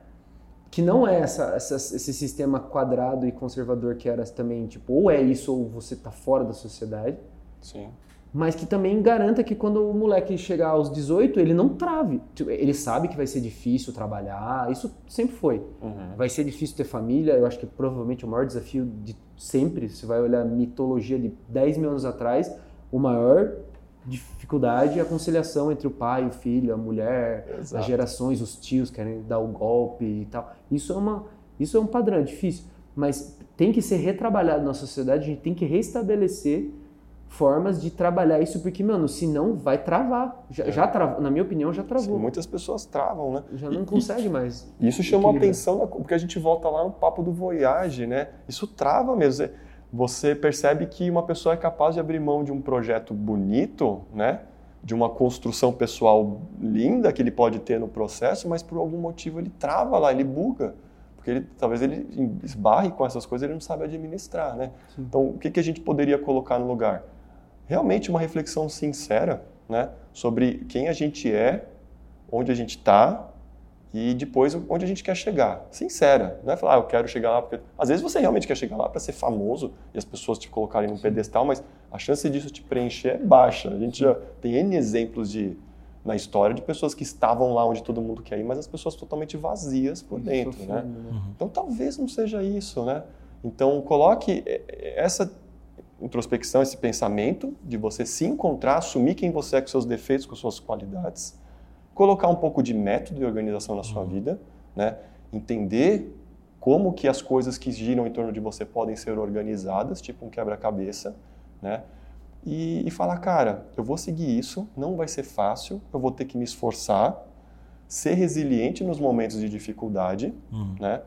que não é essa, essa- esse sistema quadrado e conservador que era também, tipo, ou é isso ou você está fora da sociedade, Sim. Mas que também garanta que quando o moleque chegar aos 18, ele não trave. Tipo, Ele sabe que vai ser difícil trabalhar, isso sempre foi. Uhum. Vai ser difícil ter família, eu acho que provavelmente o maior desafio de sempre, você vai olhar a mitologia de 10 mil anos atrás, o maior dificuldade é a conciliação entre o pai, o filho, a mulher, Exato. as gerações, os tios querem dar o golpe e tal. Isso é, uma, isso é um padrão, é difícil, mas tem que ser retrabalhado na sociedade, a gente tem que restabelecer formas de trabalhar isso, porque, mano, senão vai travar. Já, já travou, na minha opinião, já Sim, travou. muitas pessoas travam, né? Já não E- consegue mais. E isso chamou a atenção, porque a gente volta lá no papo do Voyage, né? Isso trava mesmo. Você- percebe que uma pessoa é capaz de abrir mão de um projeto bonito, né? De uma construção pessoal linda que ele pode ter no processo, mas por algum motivo ele trava lá, ele buga. Porque ele, talvez ele esbarre com essas coisas, ele não sabe administrar, né? Então, o que, que a gente poderia colocar no lugar? Realmente uma reflexão sincera, né? Sobre quem a gente é, onde a gente está e depois onde a gente quer chegar. Sincera, não é falar, ah, eu quero chegar lá porque às vezes você realmente quer chegar lá para ser famoso e as pessoas te colocarem num pedestal, mas a chance disso te preencher é baixa. A gente já tem N exemplos de na história de pessoas que estavam lá onde todo mundo quer ir, mas as pessoas totalmente vazias por dentro, né? Né? Então talvez não seja isso, né? Então coloque eh, essa introspecção, esse pensamento de você se encontrar, assumir quem você é com seus defeitos, com suas qualidades, colocar um pouco de método e organização na sua vida, né? Entender como que as coisas que giram em torno de você podem ser organizadas, tipo um quebra-cabeça, né? E, e falar, cara, eu vou seguir isso, não vai ser fácil, eu vou ter que me esforçar, ser resiliente nos momentos de dificuldade, Hum. né?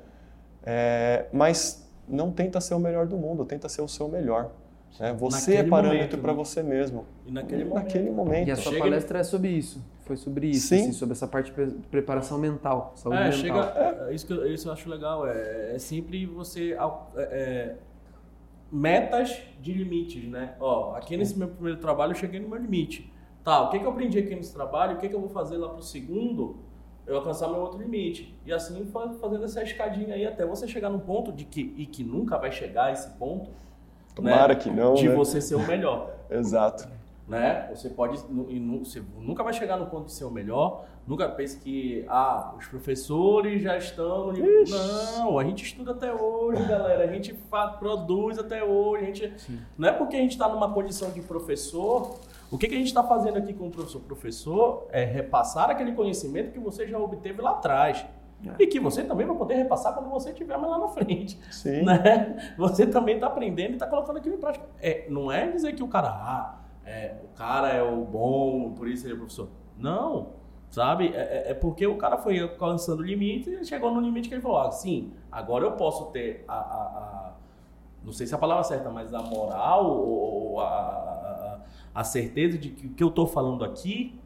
É, mas não tenta ser o melhor do mundo, tenta ser o seu melhor. Né? Você é Naquele parâmetro momento, para né? você mesmo. E naquele Naquele momento. E a sua Chega- palestra é sobre isso. Foi sobre isso, Sim. assim, sobre essa parte de pre- preparação mental, saúde É, mental. chega. é, Isso, que eu, isso eu acho legal. É, é sempre você. é, é, metas de limites, né? Ó, aqui nesse meu primeiro trabalho eu cheguei no meu limite. Tá, o que, que eu aprendi aqui nesse trabalho, o que, que eu vou fazer lá pro segundo, eu alcançar meu outro limite. E assim fa- fazendo essa escadinha aí até você chegar num ponto de que, e que nunca vai chegar a esse ponto, Tomara né, que não, de né? você ser o melhor. Exato. né? Você pode, você nunca vai chegar no ponto de ser o melhor. Nunca pense que ah, os professores já estão. no nível- Não, a gente estuda até hoje, galera. A gente produz até hoje. A gente, não é porque a gente está numa condição de professor. O que, que a gente está fazendo aqui com o professor? O professor é repassar aquele conhecimento que você já obteve lá atrás. E que você também vai poder repassar quando você estiver mais lá na frente Sim. né? Você também está aprendendo e está colocando aquilo em prática. É, não é dizer que o cara, ah, é, o cara é o bom, por isso ele é professor. Não, sabe? É, é- é porque o cara foi alcançando o limite e chegou no limite que ele falou, ah, sim, agora eu posso ter a, a- a- não sei se é a palavra certa, mas a moral ou, ou a, a certeza de que o que eu estou falando aqui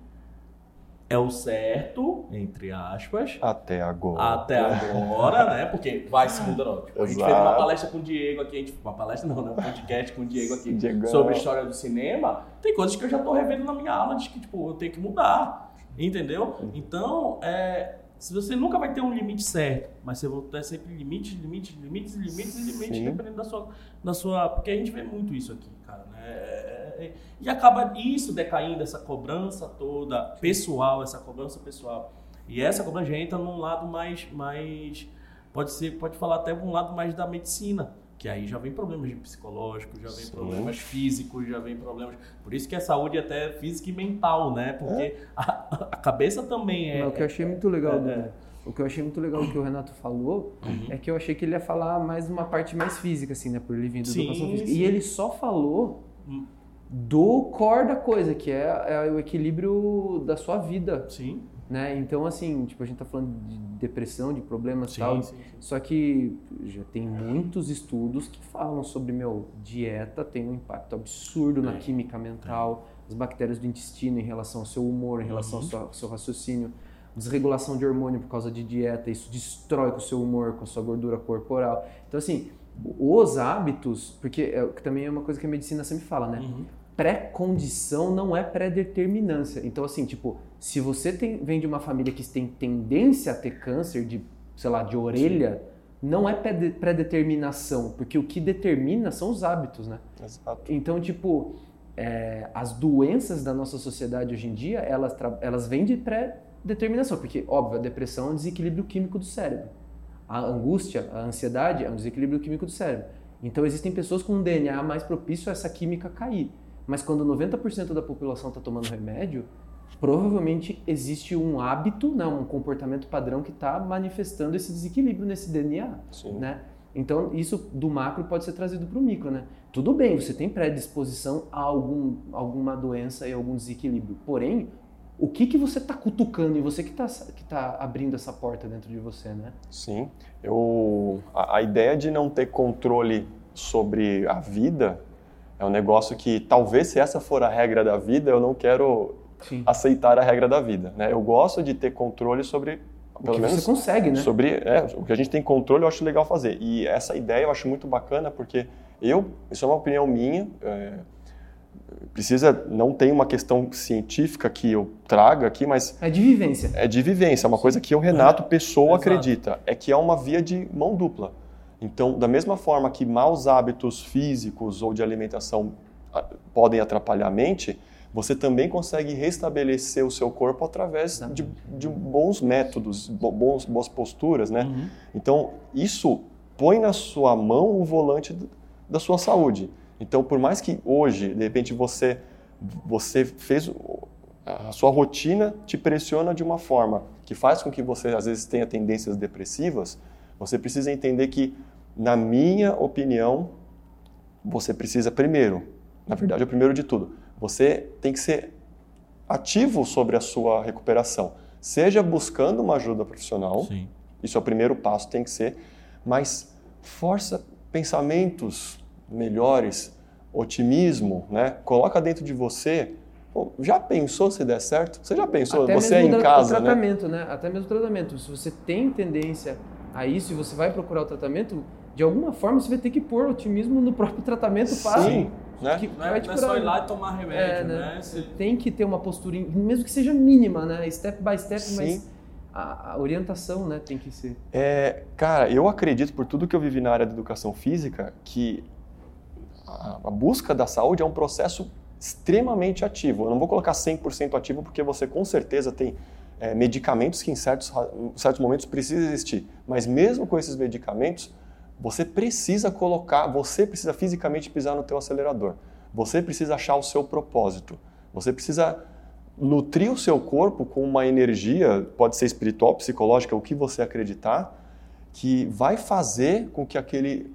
é o certo, entre aspas, Até agora. até agora, né? Porque vai se mudando. Tipo, a gente fez uma palestra com o Diego aqui, a gente, uma palestra não, né? Um podcast com o Diego aqui Diegão. sobre história do cinema. Tem coisas que eu já tô revendo na minha aula de que, tipo, eu tenho que mudar. Entendeu? Então, é, se você nunca vai ter um limite certo, mas você vai ter sempre limites, limites, limites, limites limites, dependendo da sua, da sua. Porque a gente vê muito isso aqui, cara, né? É, é, e acaba isso decaindo, essa cobrança toda pessoal, essa cobrança pessoal. E essa cobrança já entra num lado mais, mais pode ser, pode falar até um lado mais da medicina, que aí já vem problemas de psicológico, já vem Sim. problemas físicos, já vem problemas. Por isso que é saúde até física e mental, né? Porque a, a cabeça também é. O que eu achei muito legal, é, do, é. o que eu achei muito legal do que o Renato falou Uhum. é que eu achei que ele ia falar mais uma parte mais física, assim, né? Por ele vir da educação física. sim. E ele só falou Hum. Do core da coisa, que é, é o equilíbrio da sua vida, Sim, né? Então, assim, tipo, a gente tá falando de depressão, de problemas e tal. sim, sim, sim. Só que já tem muitos estudos que falam sobre, meu, dieta tem um impacto absurdo na Tem, química mental, as bactérias do intestino em relação ao seu humor, em relação Uhum. ao seu, ao seu raciocínio, desregulação de hormônio por causa de dieta, isso destrói com o seu humor, com a sua gordura corporal. Então, assim, os hábitos, porque é, também é uma coisa que a medicina sempre fala, né? Uhum. Pré-condição não é pré-determinância. Então, assim, tipo, se você tem- vem de uma família que tem tendência a ter câncer de, sei lá, de orelha, não é pré- pré-determinação, porque o que determina são os hábitos, né? Exato. Então, tipo, é, as doenças da nossa sociedade hoje em dia, elas, elas vêm de pré-determinação, porque, óbvio, a depressão é um desequilíbrio químico do cérebro. A angústia, a ansiedade é um desequilíbrio químico do cérebro. Então, existem pessoas com um DNA mais propício a essa química cair. Mas quando 90% da população está tomando remédio, provavelmente existe um hábito, né, um comportamento padrão que está manifestando esse desequilíbrio nesse DNA Sim. né? Então, isso do macro pode ser trazido para o micro, né? Tudo bem, você tem predisposição a algum, alguma doença e algum desequilíbrio. Porém, o que, que você está cutucando e você que está que tá abrindo essa porta dentro de você, né? Sim. Eu, a, a ideia de não ter controle sobre a vida é um negócio que talvez se essa for a regra da vida, eu não quero Sim. aceitar a regra da vida. Né? Eu gosto de ter controle sobre, O pelo que menos, você consegue, né? sobre é, o que a gente tem controle, eu acho legal fazer. E essa ideia eu acho muito bacana porque eu, isso é uma opinião minha, é, precisa, não tem uma questão científica que eu traga aqui, mas É de vivência. é de vivência, é uma coisa que o Renato Pessoa Exato. acredita, é que é uma via de mão dupla. Então, da mesma forma que maus hábitos físicos ou de alimentação ah, podem atrapalhar a mente, você também consegue restabelecer o seu corpo através de, de bons métodos, bo- bons, boas posturas, né? Uhum. Então, isso põe na sua mão o volante da sua saúde. Então, por mais que hoje, de repente, você, você fez. A sua rotina te pressiona de uma forma que faz com que você, às vezes, tenha tendências depressivas, você precisa entender que, na minha opinião, você precisa primeiro, na verdade, é o primeiro de tudo, você tem que ser ativo sobre a sua recuperação. Seja buscando uma ajuda profissional, Sim. isso é o primeiro passo, tem que ser. Mas força pensamentos melhores, otimismo, né? Coloca dentro de você. Já pensou se der certo? Você já pensou? Até você é em o casa, né? tratamento, né? Até mesmo o tratamento. Se você tem tendência a isso e você vai procurar o tratamento, de alguma forma você vai ter que pôr otimismo no próprio tratamento para Sim. né? Que Não é, não é só ir lá e tomar remédio, É, né? né? Você- Tem que ter uma postura, mesmo que seja mínima, né? Step by step, Sim. mas a, a orientação, né, tem que ser. É, cara, eu acredito, por tudo que eu vivi na área da educação física, que a, a busca da saúde é um processo extremamente ativo. Eu não vou colocar 100% ativo, porque você com certeza tem é, medicamentos que em certos, certos momentos precisam existir. Mas mesmo com esses medicamentos, você precisa colocar, você precisa fisicamente pisar no teu acelerador. Você precisa achar o seu propósito. Você precisa nutrir o seu corpo com uma energia, pode ser espiritual, psicológica, o que você acreditar, que vai fazer com que aquele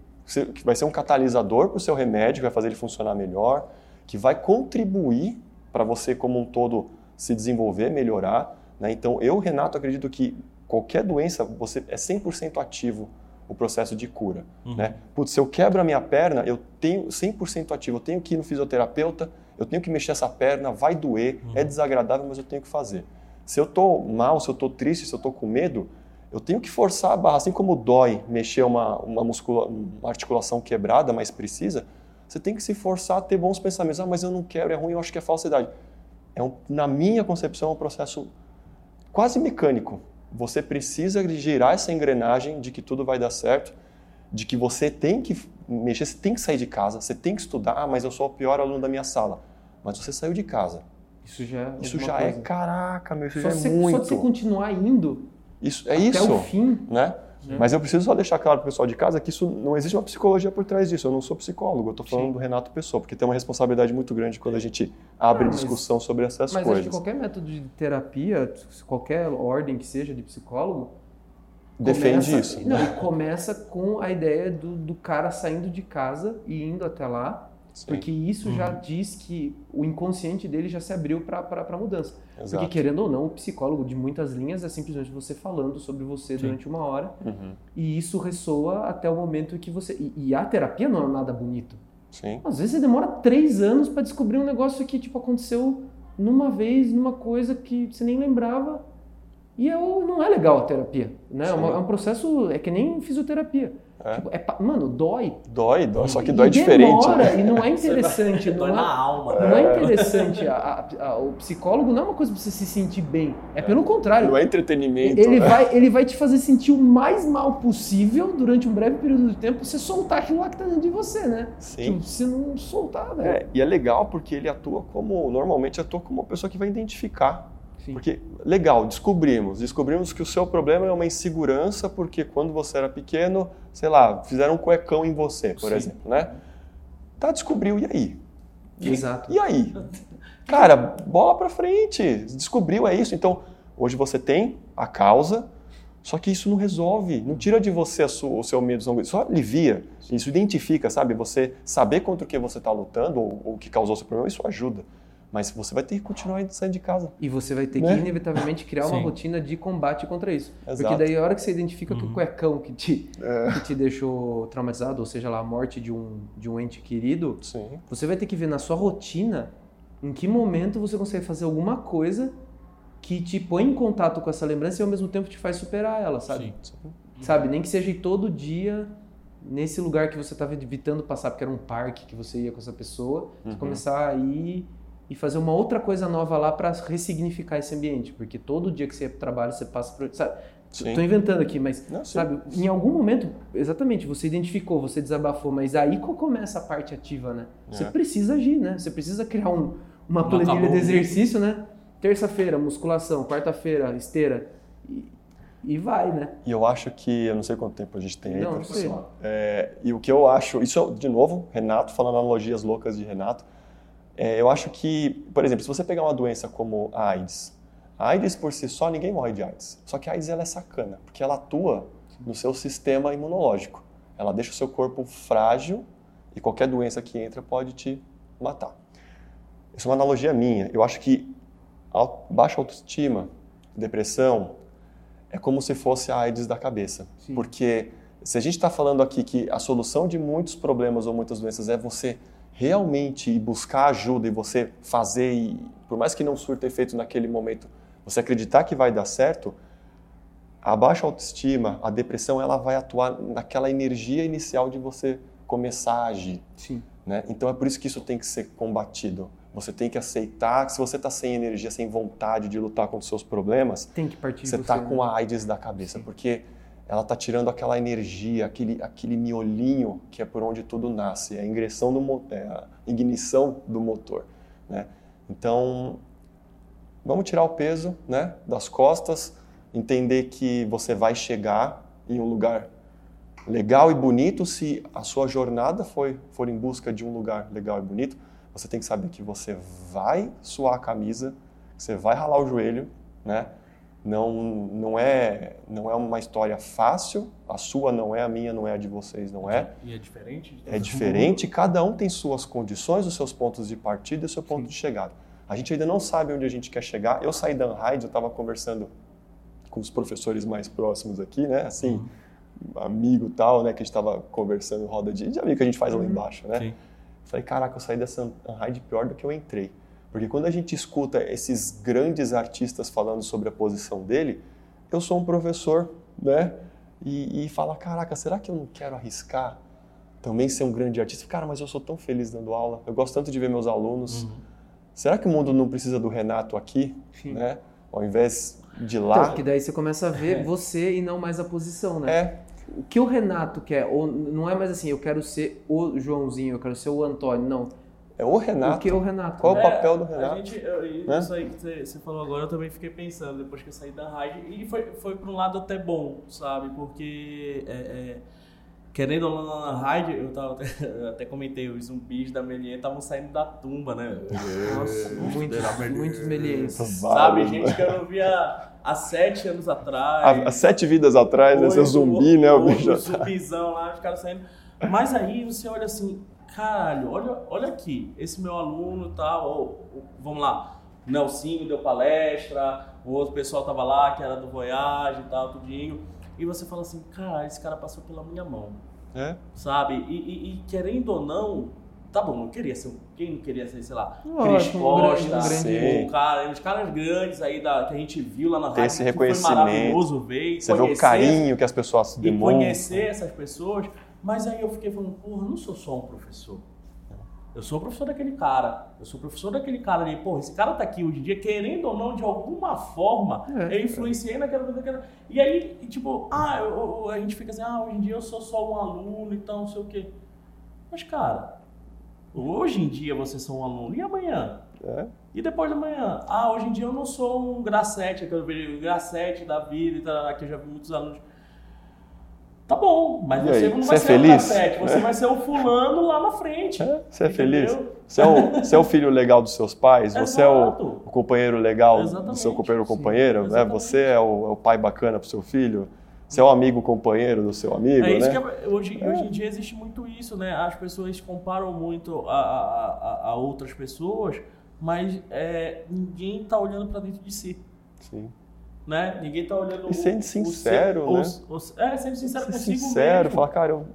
que vai ser um catalisador para o seu remédio, vai fazer ele funcionar melhor, que vai contribuir para você como um todo se desenvolver, melhorar. Né? Então, eu, Renato, acredito que qualquer doença, você é 100% ativo o processo de cura. Né? Putz, se eu quebro a minha perna, eu tenho 100% ativo, eu tenho que ir no fisioterapeuta, eu tenho que mexer essa perna, vai doer, é desagradável, mas eu tenho que fazer. Se eu estou mal, se eu estou triste, se eu estou com medo, eu tenho que forçar a barra, assim como dói mexer uma, uma, muscula, uma articulação quebrada, mas precisa, você tem que se forçar a ter bons pensamentos. Ah, mas eu não quero, é ruim, eu acho que é falsidade. É um, na minha concepção, é um processo quase mecânico. Você precisa girar essa engrenagem de que tudo vai dar certo, de que você tem que mexer, você tem que sair de casa, você tem que estudar. Ah, mas eu sou o pior aluno da minha sala. Mas você saiu de casa. Isso já é Isso já é, caraca, meu, isso Só já é se, muito. só de você continuar indo Isso, é até isso, o fim. né? Mas eu preciso só deixar claro para o pessoal de casa que isso não existe uma psicologia por trás disso. Eu não sou psicólogo, eu estou falando Sim. do Renato Pessoa, porque tem uma responsabilidade muito grande quando a gente abre mas- discussão sobre essas Mas acho coisas. que qualquer método de terapia, qualquer ordem que seja de psicólogo, Defende começa- isso. Não, e começa com a ideia do, do cara saindo de casa e indo até lá, Sim, porque isso já diz que o inconsciente dele já se abriu para a mudança. exato. Porque, querendo ou não, o psicólogo de muitas linhas é simplesmente você falando sobre você durante uma hora, Uhum, e isso ressoa até o momento que você. E, e a terapia não é nada bonito. Sim. Às vezes você demora três anos para descobrir um negócio que tipo aconteceu numa vez, numa coisa que você nem lembrava. E é, o- não é legal a terapia, né? É, uma- Sim. é um processo, é que nem fisioterapia. É. Tipo, é mano, dói. Dói, dói, só que E dói diferente. Demora, né? e não é interessante. Dói não, na é, alma. não é interessante. A- a- a- o psicólogo não é uma coisa pra você se sentir bem. É pelo contrário. Não é entretenimento. Ele né? vai, ele vai te fazer sentir o mais mal possível durante um breve período de tempo você soltar aquilo lá que tá dentro de você, né? Sim. Tipo, se não soltar, velho. É, e é legal porque ele atua como, normalmente atua como uma pessoa que vai identificar. Sim. Porque, legal, descobrimos. Descobrimos que o seu problema é uma insegurança porque quando você era pequeno, sei lá, fizeram um cuecão em você, por Sim. exemplo, né? Tá, descobriu, e aí? Exato. E aí? Cara, bola pra frente. Descobriu, é isso. Então, hoje você tem a causa, só que isso não resolve, não tira de você sua- o seu medo, só alivia. Isso identifica, sabe? Você saber contra o que você está lutando ou ou o que causou o seu problema, isso ajuda. Mas você vai ter que continuar indo saindo de casa. E você vai ter Né? que, inevitavelmente, criar uma Sim. rotina de combate contra isso. Exato. Porque daí, a hora que você identifica que o cuecão que te, É. que te deixou traumatizado, ou seja lá, a morte de um, de um ente querido, Sim. você vai ter que ver na sua rotina em que momento você consegue fazer alguma coisa que te põe em contato com essa lembrança e, ao mesmo tempo, te faz superar ela, sabe? Sim. Sabe? Nem que seja todo dia nesse lugar que você estava evitando passar, porque era um parque que você ia com essa pessoa, você Uhum. começar a ir e fazer uma outra coisa nova lá para ressignificar esse ambiente, porque todo dia que você trabalho você passa por, sabe? Tô inventando aqui, mas Não, sabe, em algum momento, exatamente, você identificou, você desabafou, mas aí começa a parte ativa, né? Você É. precisa agir, né? Você precisa criar um- uma Não planilha de exercício, né? Terça-feira, musculação, quarta-feira, esteira. E, e vai, né? E eu acho que, eu não sei quanto tempo a gente tem aí, Não, não professor. sei. É, e o que eu acho, isso de novo, Renato, falando analogias loucas de Renato, é, eu acho que, por exemplo, se você pegar uma doença como a AIDS, a AIDS por si só, ninguém morre de AIDS. Só que a AIDS ela é sacana, porque ela atua no seu sistema imunológico. Ela deixa o seu corpo frágil e qualquer doença que entra pode te matar. Isso é uma analogia minha. Eu acho que baixa autoestima, depressão, é como se fosse a AIDS da cabeça. Sim. Porque se a gente está falando aqui que a solução de muitos problemas ou muitas doenças é você realmente ir buscar ajuda e você fazer, e, por mais que não surta efeito naquele momento, você acreditar que vai dar certo, a baixa autoestima, a depressão, ela vai atuar naquela energia inicial de você começar a agir. Sim. Né? Então é por isso que isso tem que ser combatido. Você tem que aceitar que se você está sem energia, sem vontade de lutar contra os seus problemas, você está né? com a AIDS da cabeça, Sim. porque ela está tirando aquela energia, aquele, aquele miolinho que é por onde tudo nasce, é a ingressão do é a ignição do motor, né? Então, vamos tirar o peso, né, das costas, entender que você vai chegar em um lugar legal e bonito se a sua jornada foi for em busca de um lugar legal e bonito. Você tem que saber que você vai suar a camisa, você vai ralar o joelho, né? Não, não é não é uma história fácil. A sua não é, a minha não é, a de vocês não é. E é diferente? É mundo? diferente. Cada um tem suas condições, os seus pontos de partida e o seu ponto de chegada. A gente ainda não sabe onde a gente quer chegar. Eu saí da Unride, eu estava conversando com os professores mais próximos aqui, né? Assim, amigo e tal, né? Que a gente estava conversando roda de, de amigo que a gente faz lá embaixo, né? Sim. Falei, caraca, eu saí dessa Unride pior do que eu entrei. Porque quando a gente escuta esses grandes artistas falando sobre a posição dele, eu sou um professor, né? E, e fala, caraca, será que eu não quero arriscar também ser um grande artista? Cara, mas eu sou tão feliz dando aula, eu gosto tanto de ver meus alunos. Será que o mundo não precisa do Renato aqui, Sim. né? Ao invés de Então, lá? porque daí você começa a ver você e não mais a posição, né? É, O que o Renato quer, ou não é mais assim, eu quero ser o Joãozinho, eu quero ser o Antônio, não. É o Renato. O que é o Renato? Qual o né? papel do A Renato? gente, eu- Né? Isso aí que você, falou agora, eu também fiquei pensando depois que eu saí da rádio. E foi, foi para um lado até bom, sabe? Porque, é, é, querendo ou não, na rádio, eu, tava, até- eu até comentei, os zumbis da Melier estavam saindo da tumba, né? Nossa, muitos, muitos. Sabe? Gente que eu não via há sete anos atrás. Há, há sete vidas atrás, né? Seu zumbi, né? O oito, bicho. zumbizão lá, os caras saindo. Mas aí você olha assim, caralho, olha, olha aqui, esse meu aluno e tal, ou- ou- vamos lá, Nelsinho deu palestra, o outro pessoal tava lá, que era do Voyage e tal, tudinho. E você fala assim, caralho, esse cara passou pela minha mão, É. sabe? E, e- e querendo ou não, tá bom, eu queria ser, um- quem não queria ser, sei lá, Cris um Costa, um grande- o cara, os caras grandes aí da, que a gente viu lá na rádio, esse que reconhecimento. foi maravilhoso ver e Você vê o conhecer carinho que as pessoas e demonstram. conhecer essas pessoas. Mas aí eu fiquei falando, porra, eu não sou só um professor. Eu sou o professor daquele cara. Eu sou o professor daquele cara ali. Porra, esse cara tá aqui hoje em dia, querendo ou não, de alguma forma, É. eu influenciei naquela, naquela. E aí, e tipo, ah, eu- eu- a gente fica assim, ah, hoje em dia eu sou só um aluno, então não sei o quê. Mas, cara, hoje em dia você só um aluno. E amanhã? É. E depois da manhã? Ah, hoje em dia eu não sou um gracete, o gracete da vida e tal, que eu já vi muitos alunos. Tá bom, mas você não vai é ser feliz? o gracete, você É. vai ser o fulano lá na frente. É, Você é feliz? Você é, o, você é o filho legal dos seus pais? Você é o, o companheiro legal do Exatamente. seu companheiro ou companheira? Né? Você é o, é o pai bacana pro seu filho? Você é o amigo companheiro do seu amigo, É isso né? que é- hoje, hoje em dia existe muito isso, né? As pessoas comparam muito a, a, a- outras pessoas, mas é, ninguém tá olhando para dentro de si, Sim. Né? Ninguém tá olhando... E sendo o- o sincero, seu- né? o- o- é, sendo sincero Ser consigo sincero, mesmo. falar, cara, eu,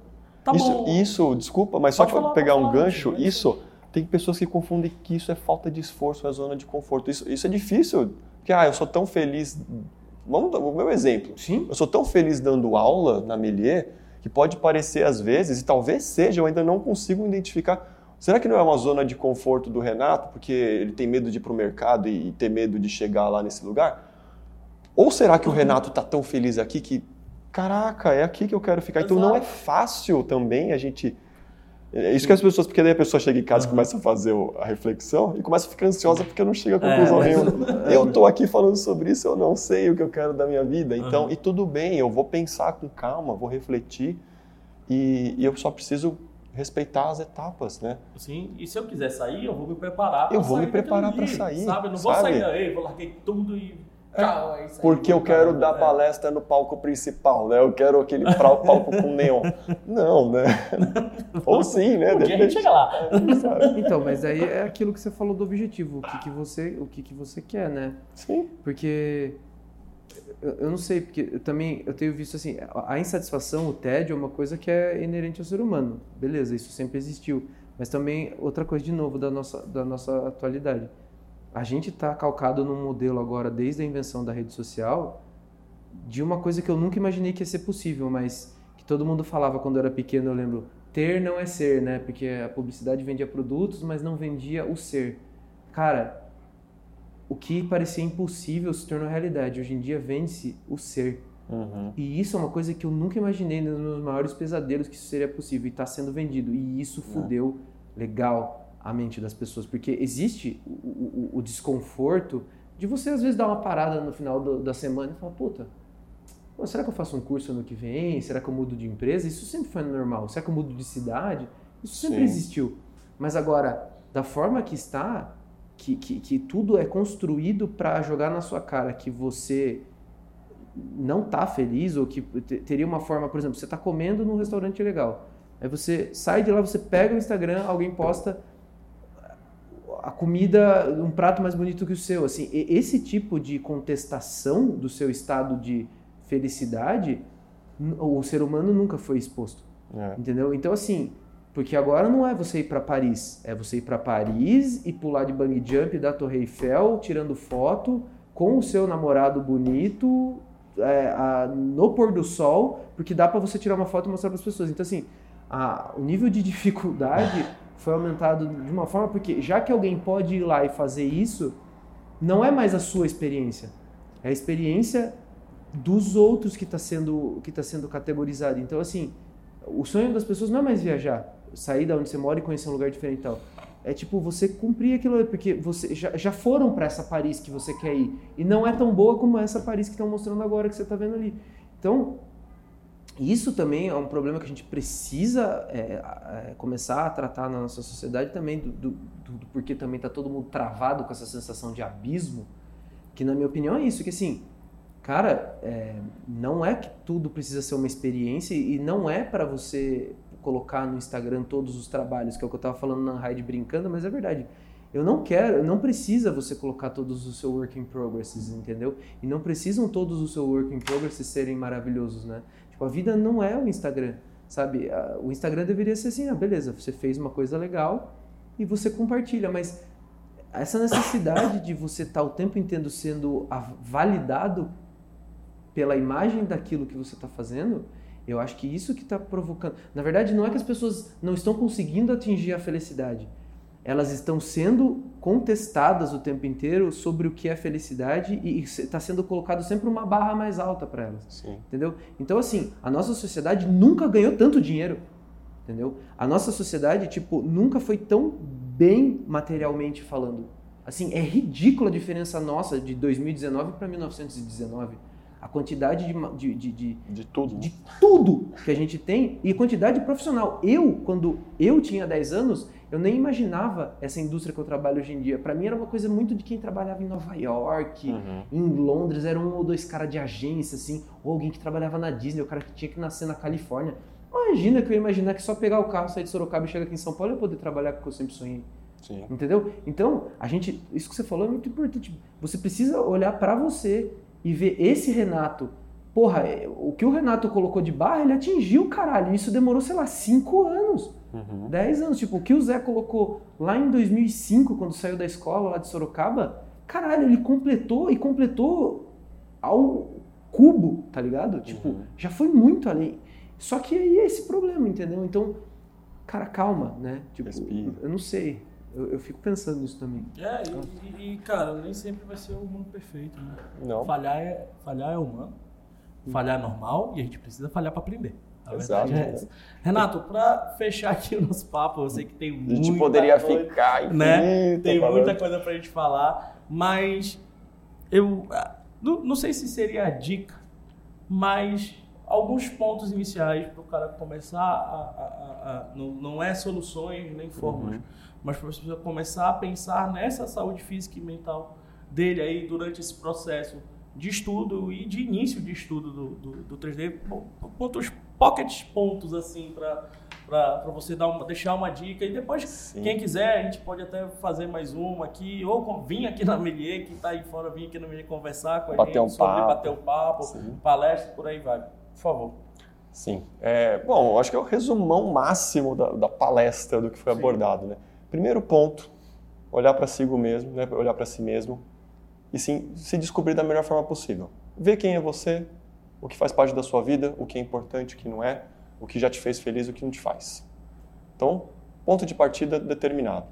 Tá isso, bom. isso, desculpa, mas só Pode para falar, pegar um gancho, mas- isso, tem pessoas que confundem que isso é falta de esforço, é zona de conforto. Isso, isso é difícil, porque, ah, eu sou tão feliz. Vamos dar o meu exemplo. Sim. Eu sou tão feliz dando aula na Melier que pode parecer às vezes, e talvez seja, eu ainda não consigo identificar. Será que não é uma zona de conforto do Renato, porque ele tem medo de ir para o mercado e, e ter medo de chegar lá nesse lugar? Ou será que o Renato está tão feliz aqui que, caraca, é aqui que eu quero ficar? Então não é Exato. fácil também a gente. É isso que as pessoas, porque daí a pessoa chega em casa e começa a fazer a reflexão e começa a ficar ansiosa porque não chega a É, conclusão mas- nenhuma. Eu tô aqui falando sobre isso, eu não sei o que eu quero da minha vida. Então, Uhum. e tudo bem, eu vou pensar com calma, vou refletir e, e eu só preciso respeitar as etapas, né? Sim, e se eu quiser sair, eu vou me preparar Eu vou me preparar dia, sair, Sabe? Eu não vou sabe? sair daí, vou larguei tudo e tchau. é isso aí, Porque eu quero pra- dar é. palestra no palco principal, né? Eu quero aquele palco com neon. Não, né? Ou sim, né? Um dia a gente chega lá. Sabe? Então, mas aí é aquilo que você falou do objetivo, o que, que você, o que, que você quer, né? Sim. Porque eu, não sei, porque eu também eu tenho visto assim, a a insatisfação, o tédio é uma coisa que é inerente ao ser humano. Beleza, isso sempre existiu. Mas também outra coisa de novo da nossa da nossa atualidade. A gente está calcado num modelo agora desde a invenção da rede social de uma coisa que eu nunca imaginei que ia ser possível, mas que todo mundo falava quando eu era pequeno, eu lembro, ter não é ser, né? Porque a publicidade vendia produtos, mas não vendia o ser. Cara, o que parecia impossível se tornou realidade. Hoje em dia vende-se o ser. Uhum. E isso é uma coisa que eu nunca imaginei nos meus maiores pesadelos que isso seria possível e está sendo vendido. E isso fudeu legal a mente das pessoas, porque existe o, o- o desconforto de você às vezes dar uma parada no final do- da semana e falar, puta, pô, será que eu faço um curso ano que vem? Será que eu mudo de empresa? Isso sempre foi normal. Será que eu mudo de cidade? Isso sempre Sim. existiu. Mas agora, da forma que está, que, que, que tudo é construído para jogar na sua cara que você não tá feliz ou que te- teria uma forma, por exemplo, você tá comendo num restaurante legal. Aí você sai de lá, você pega o Instagram, alguém posta a comida, um prato mais bonito que o seu. Assim, esse tipo de contestação do seu estado de felicidade, o ser humano nunca foi exposto. É. Entendeu? Então, assim, porque agora não é você ir para Paris, é você ir para Paris e pular de bungee jump da Torre Eiffel, tirando foto com o seu namorado bonito é, a- no pôr do sol, porque dá para você tirar uma foto e mostrar para as pessoas. Então, assim, a- o nível de dificuldade foi aumentado de uma forma porque já que alguém pode ir lá e fazer isso, não é mais a sua experiência, é a experiência dos outros que está sendo que tá sendo categorizado. Então, assim, o sonho das pessoas não é mais viajar, sair da onde você mora e conhecer um lugar diferente tal. É tipo você cumprir aquilo, porque você já, já foram para essa Paris que você quer ir e não é tão boa como essa Paris que estão mostrando agora que você está vendo ali. Então, isso também é um problema que a gente precisa é, é, começar a tratar na nossa sociedade também, do, do, do- porquê também está todo mundo travado com essa sensação de abismo, que na minha opinião é isso, que assim, cara, é, não é que tudo precisa ser uma experiência e não é para você colocar no Instagram todos os trabalhos, que é o que eu estava falando na Raid brincando, mas é verdade. Eu não quero, não precisa você colocar todos os seus work in progresses, entendeu? E não precisam todos os seus work in progresses serem maravilhosos, né? Tipo, a vida não é o Instagram, sabe? O Instagram deveria ser assim, ah, beleza, você fez uma coisa legal e você compartilha, mas essa necessidade de você estar o tempo inteiro sendo validado pela imagem daquilo que você está fazendo, eu acho que isso que está provocando. Na verdade, não é que as pessoas não estão conseguindo atingir a felicidade. Elas estão sendo contestadas o tempo inteiro sobre o que é felicidade e está sendo colocado sempre uma barra mais alta para elas. Sim. Entendeu? Então, assim, a nossa sociedade nunca ganhou tanto dinheiro. Entendeu? A nossa sociedade, tipo, nunca foi tão bem materialmente falando. Assim, é ridícula a diferença nossa de 2019 para 1919. A quantidade de, de, de, De tudo. de tudo que a gente tem e quantidade profissional. Eu, quando eu tinha 10 anos, eu nem imaginava essa indústria que eu trabalho hoje em dia. Para mim era uma coisa muito de quem trabalhava em Nova York, Uhum. em Londres, era um ou dois caras de agência, assim, ou alguém que trabalhava na Disney, o cara que tinha que nascer na Califórnia. Imagina que eu ia imaginar que só pegar o carro, sair de Sorocaba e chegar aqui em São Paulo eu poder trabalhar com o que eu sempre sonhei. Sim. Entendeu? Então, a gente, isso que você falou é muito importante. Você precisa olhar pra você e ver esse Renato. Porra, é, o que o Renato colocou de barra, ele atingiu, caralho. Isso demorou, sei lá, cinco anos, Uhum. dez anos. Tipo, o que o Zé colocou lá em 2005, quando saiu da escola lá de Sorocaba, caralho, ele completou e completou ao cubo, tá ligado? Tipo, Uhum. já foi muito além. Só que aí é esse problema, entendeu? Então, cara, calma, né? Tipo, Respira. eu não sei. Eu, eu fico pensando nisso também. É, e, e, cara, nem sempre vai ser o mundo perfeito, né? Não. Falhar é, falhar é humano, falhar é normal e a gente precisa falhar para aprender. A Exato. verdade é essa. Renato, para fechar aqui o nosso papo, eu sei que tem A muita gente poderia coisa, ficar infinito né? Tem falando. muita coisa pra gente falar, mas eu ah, não, não sei se seria a dica, mas alguns pontos iniciais para o cara começar a, a- a- a- não, não é soluções nem fórmulas, Uhum. mas para você começar a pensar nessa saúde física e mental dele aí durante esse processo de estudo e de início de estudo do, do, do 3D, po- pontos, pockets pontos assim para para você dar uma, deixar uma dica e depois Sim. quem quiser a gente pode até fazer mais uma aqui ou vir aqui na Melier, quem está aí fora vir aqui na Melier conversar com a Bater gente um sobre papo. bater o papo, Sim. palestra por aí vai, por favor. Sim. É, bom, acho que é o resumão máximo da, da palestra do que foi Sim. abordado. Né? Primeiro ponto, olhar para si mesmo, né? olhar para si mesmo e sim, se descobrir da melhor forma possível. Ver quem é você, o que faz parte da sua vida, o que é importante, o que não é, o que já te fez feliz, o que não te faz. Então, ponto de partida determinado.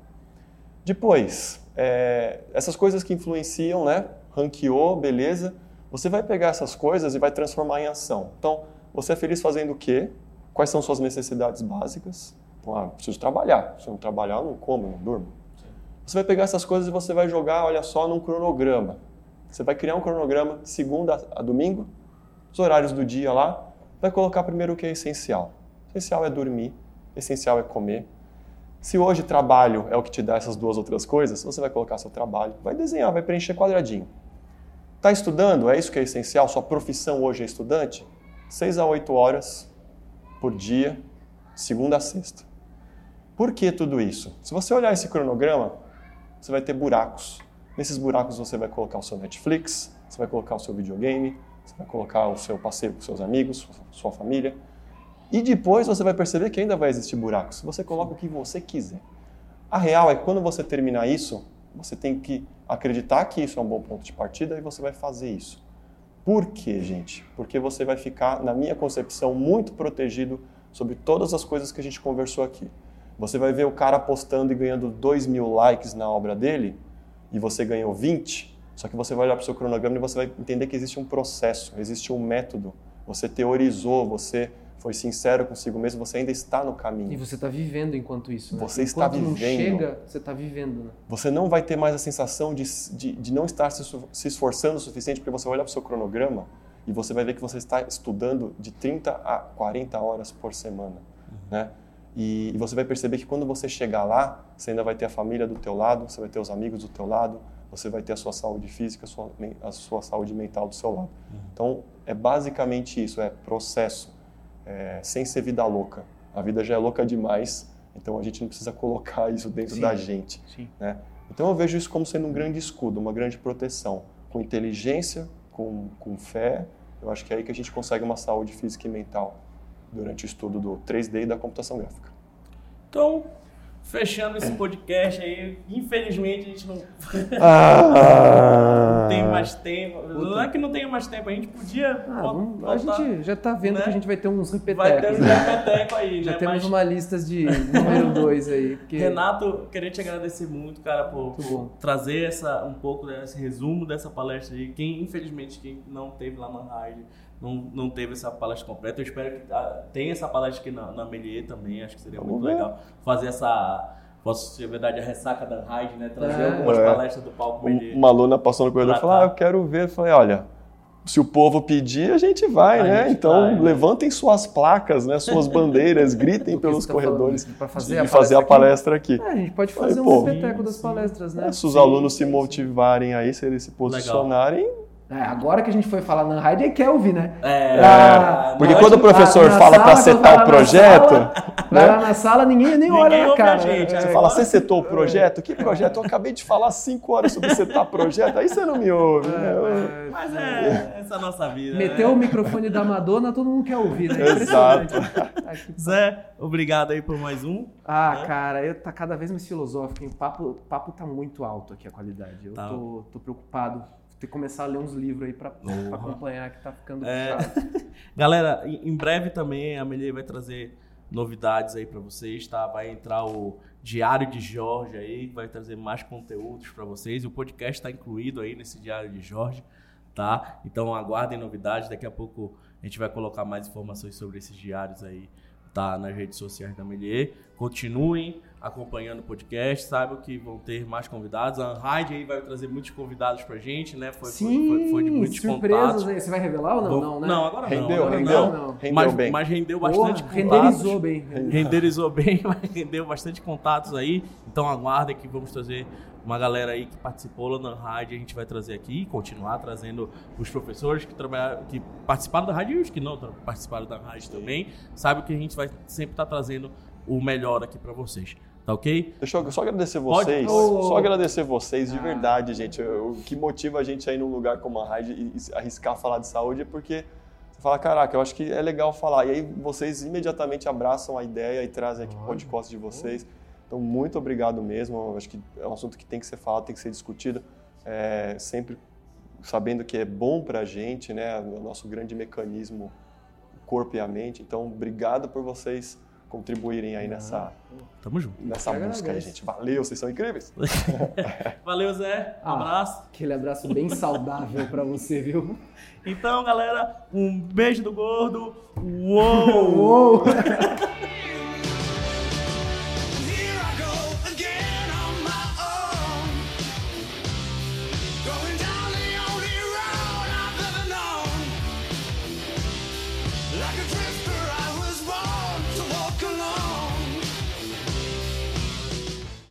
Depois, é, essas coisas que influenciam, né? Ranqueou, beleza. Você vai pegar essas coisas e vai transformar em ação. Então, você é feliz fazendo o quê? Quais são suas necessidades básicas? Então, ah, preciso trabalhar. Se eu não trabalhar, eu não como, não durmo. Você vai pegar essas coisas e você vai jogar, olha só, num cronograma. Você vai criar um cronograma de segunda a domingo, os horários do dia lá, vai colocar primeiro o que é essencial. Essencial é dormir, essencial é comer. Se hoje trabalho é o que te dá essas duas outras coisas, você vai colocar seu trabalho, vai desenhar, vai preencher quadradinho. Está estudando? É isso que é essencial? Sua profissão hoje é estudante? 6 a 8 horas por dia, segunda a sexta. Por que tudo isso? Se você olhar esse cronograma, você vai ter buracos. Nesses buracos você vai colocar o seu Netflix, você vai colocar o seu videogame, você vai colocar o seu passeio com seus amigos, sua família. E depois você vai perceber que ainda vai existir buracos. Você coloca o que você quiser. A real é que quando você terminar isso, você tem que acreditar que isso é um bom ponto de partida e você vai fazer isso. Por quê, gente? Porque você vai ficar, na minha concepção, muito protegido sobre todas as coisas que a gente conversou aqui. Você vai ver o cara postando e ganhando 2 mil likes na obra dele e você ganhou 20, só que você vai olhar para o seu cronograma e você vai entender que existe um processo, existe um método. Você teorizou, você foi sincero consigo mesmo, você ainda está no caminho. E você está vivendo enquanto isso. Né? Você está enquanto não vivendo. chega, você está vivendo. Né? Você não vai ter mais a sensação de, de, de não estar se, se esforçando o suficiente, porque você vai olhar para o seu cronograma e você vai ver que você está estudando de 30 a 40 horas por semana. Uhum. Né? E, e, você vai perceber que quando você chegar lá, você ainda vai ter a família do teu lado, você vai ter os amigos do teu lado, você vai ter a sua saúde física, a sua, a sua saúde mental do seu lado. Uhum. Então, é basicamente isso, é processo, é, sem ser vida louca. A vida já é louca demais, então a gente não precisa colocar isso dentro Sim. da gente. Sim. Né? Então, eu vejo isso como sendo um grande escudo, uma grande proteção, com inteligência, com, com fé, eu acho que é aí que a gente consegue uma saúde física e mental durante o estudo do 3D e da computação gráfica. Então, fechando esse podcast aí, infelizmente a gente não, Ah. não tem mais tempo. Não é que não tenha mais tempo, a gente podia Ah, vol- vamos- a voltar. gente já está vendo né? que a gente vai ter uns repetecos. Vai ter um né? repeteco aí, Já né? temos Mas, uma lista de número 2 aí. Porque... Renato, queria te agradecer muito, cara, por, Muito por trazer essa, um pouco desse resumo dessa palestra aí. Quem, infelizmente, quem não teve lá na Raid, não, não teve essa palestra completa. Eu espero que ah, tenha essa palestra aqui na, na Melier também. Acho que seria Vamos muito ver. legal fazer essa, posso ser verdade, a ressaca da Raid, né? Trazer É. algumas É. palestras do palco Melier. Uma aluna passou no corredor e falou. Ah, eu quero ver. Eu falei: Olha, se o povo pedir, a gente vai, A né? gente então, vai, né? levantem suas placas, né? Suas bandeiras, gritem pelos tá corredores pra fazer de a fazer a palestra aqui. É, a gente pode fazer um pô, repeteco das sim, palestras, né? Se os Sim, alunos se sim, sim. motivarem aí, se eles se posicionarem. É, agora que a gente foi falar na rádio, ele quer ouvir, né? É, Ah, Porque quando o professor na fala para setar o projeto, sala, Vai lá na sala, ninguém nem Ninguém olha na ouve a cara. gente, É, Você É. fala, você setou o projeto? Que projeto? Eu acabei de falar cinco horas sobre setar projeto, aí você não me ouve. né? Mas é, essa é a nossa vida. Meteu né? o microfone da Madonna, todo mundo quer ouvir, né? Exato. Zé, obrigado aí por mais um. Ah, Né? cara, eu tá cada vez mais filosófico, hein? O papo, papo tá muito alto aqui a qualidade. Eu Tá. tô, tô preocupado. Ter começar a ler uns livros aí pra acompanhar, que tá ficando É. chato. Galera, em breve também a Melier vai trazer novidades aí pra vocês, tá? Vai entrar o Diário de Jorge aí, que vai trazer mais conteúdos pra vocês. O podcast está incluído aí nesse Diário de Jorge, tá? Então aguardem novidades. Daqui a pouco a gente vai colocar mais informações sobre esses diários aí, tá? Nas redes sociais da Melier. Continuem acompanhando o podcast, saibam que vão ter mais convidados. A Anride aí vai trazer muitos convidados pra gente, né? Foi, foi- Sim, foi, foi de muitos surpresas contatos. aí. Você vai revelar ou não? Vou- Não, né? não, agora não. Rendeu, agora rendeu, não. não. rendeu mas, bem. mas rendeu Porra, bastante contatos. renderizou bem. Renderizou bem, mas rendeu bastante contatos aí. Então aguardem que vamos trazer uma galera aí que participou lá na rádio. A gente vai trazer aqui e continuar trazendo os professores que trabalharam, que participaram da rádio e os que não participaram da rádio também. Sabe que a gente vai sempre estar trazendo o melhor aqui para vocês. Tá ok? Deixa eu só agradecer Pode? vocês. Ô. Só agradecer vocês de Ah. verdade, gente. O que motiva a gente aí num lugar como a e e arriscar falar de saúde é porque você fala, caraca, eu acho que é legal falar. E aí vocês imediatamente abraçam a ideia e trazem aqui o podcast de vocês. Então, muito obrigado mesmo. Eu acho que é um assunto que tem que ser falado, tem que ser discutido. É, sempre sabendo que é bom para a gente, né? O nosso grande mecanismo, o corpo e a mente. Então, obrigado por vocês contribuírem aí nessa, Tamo junto. nessa Eu busca aí, agradeço. gente. Valeu, vocês são incríveis. Valeu, Zé. Um Ah. abraço. Aquele abraço bem saudável pra você, viu? Então, galera, um beijo do gordo. Uou! Uou!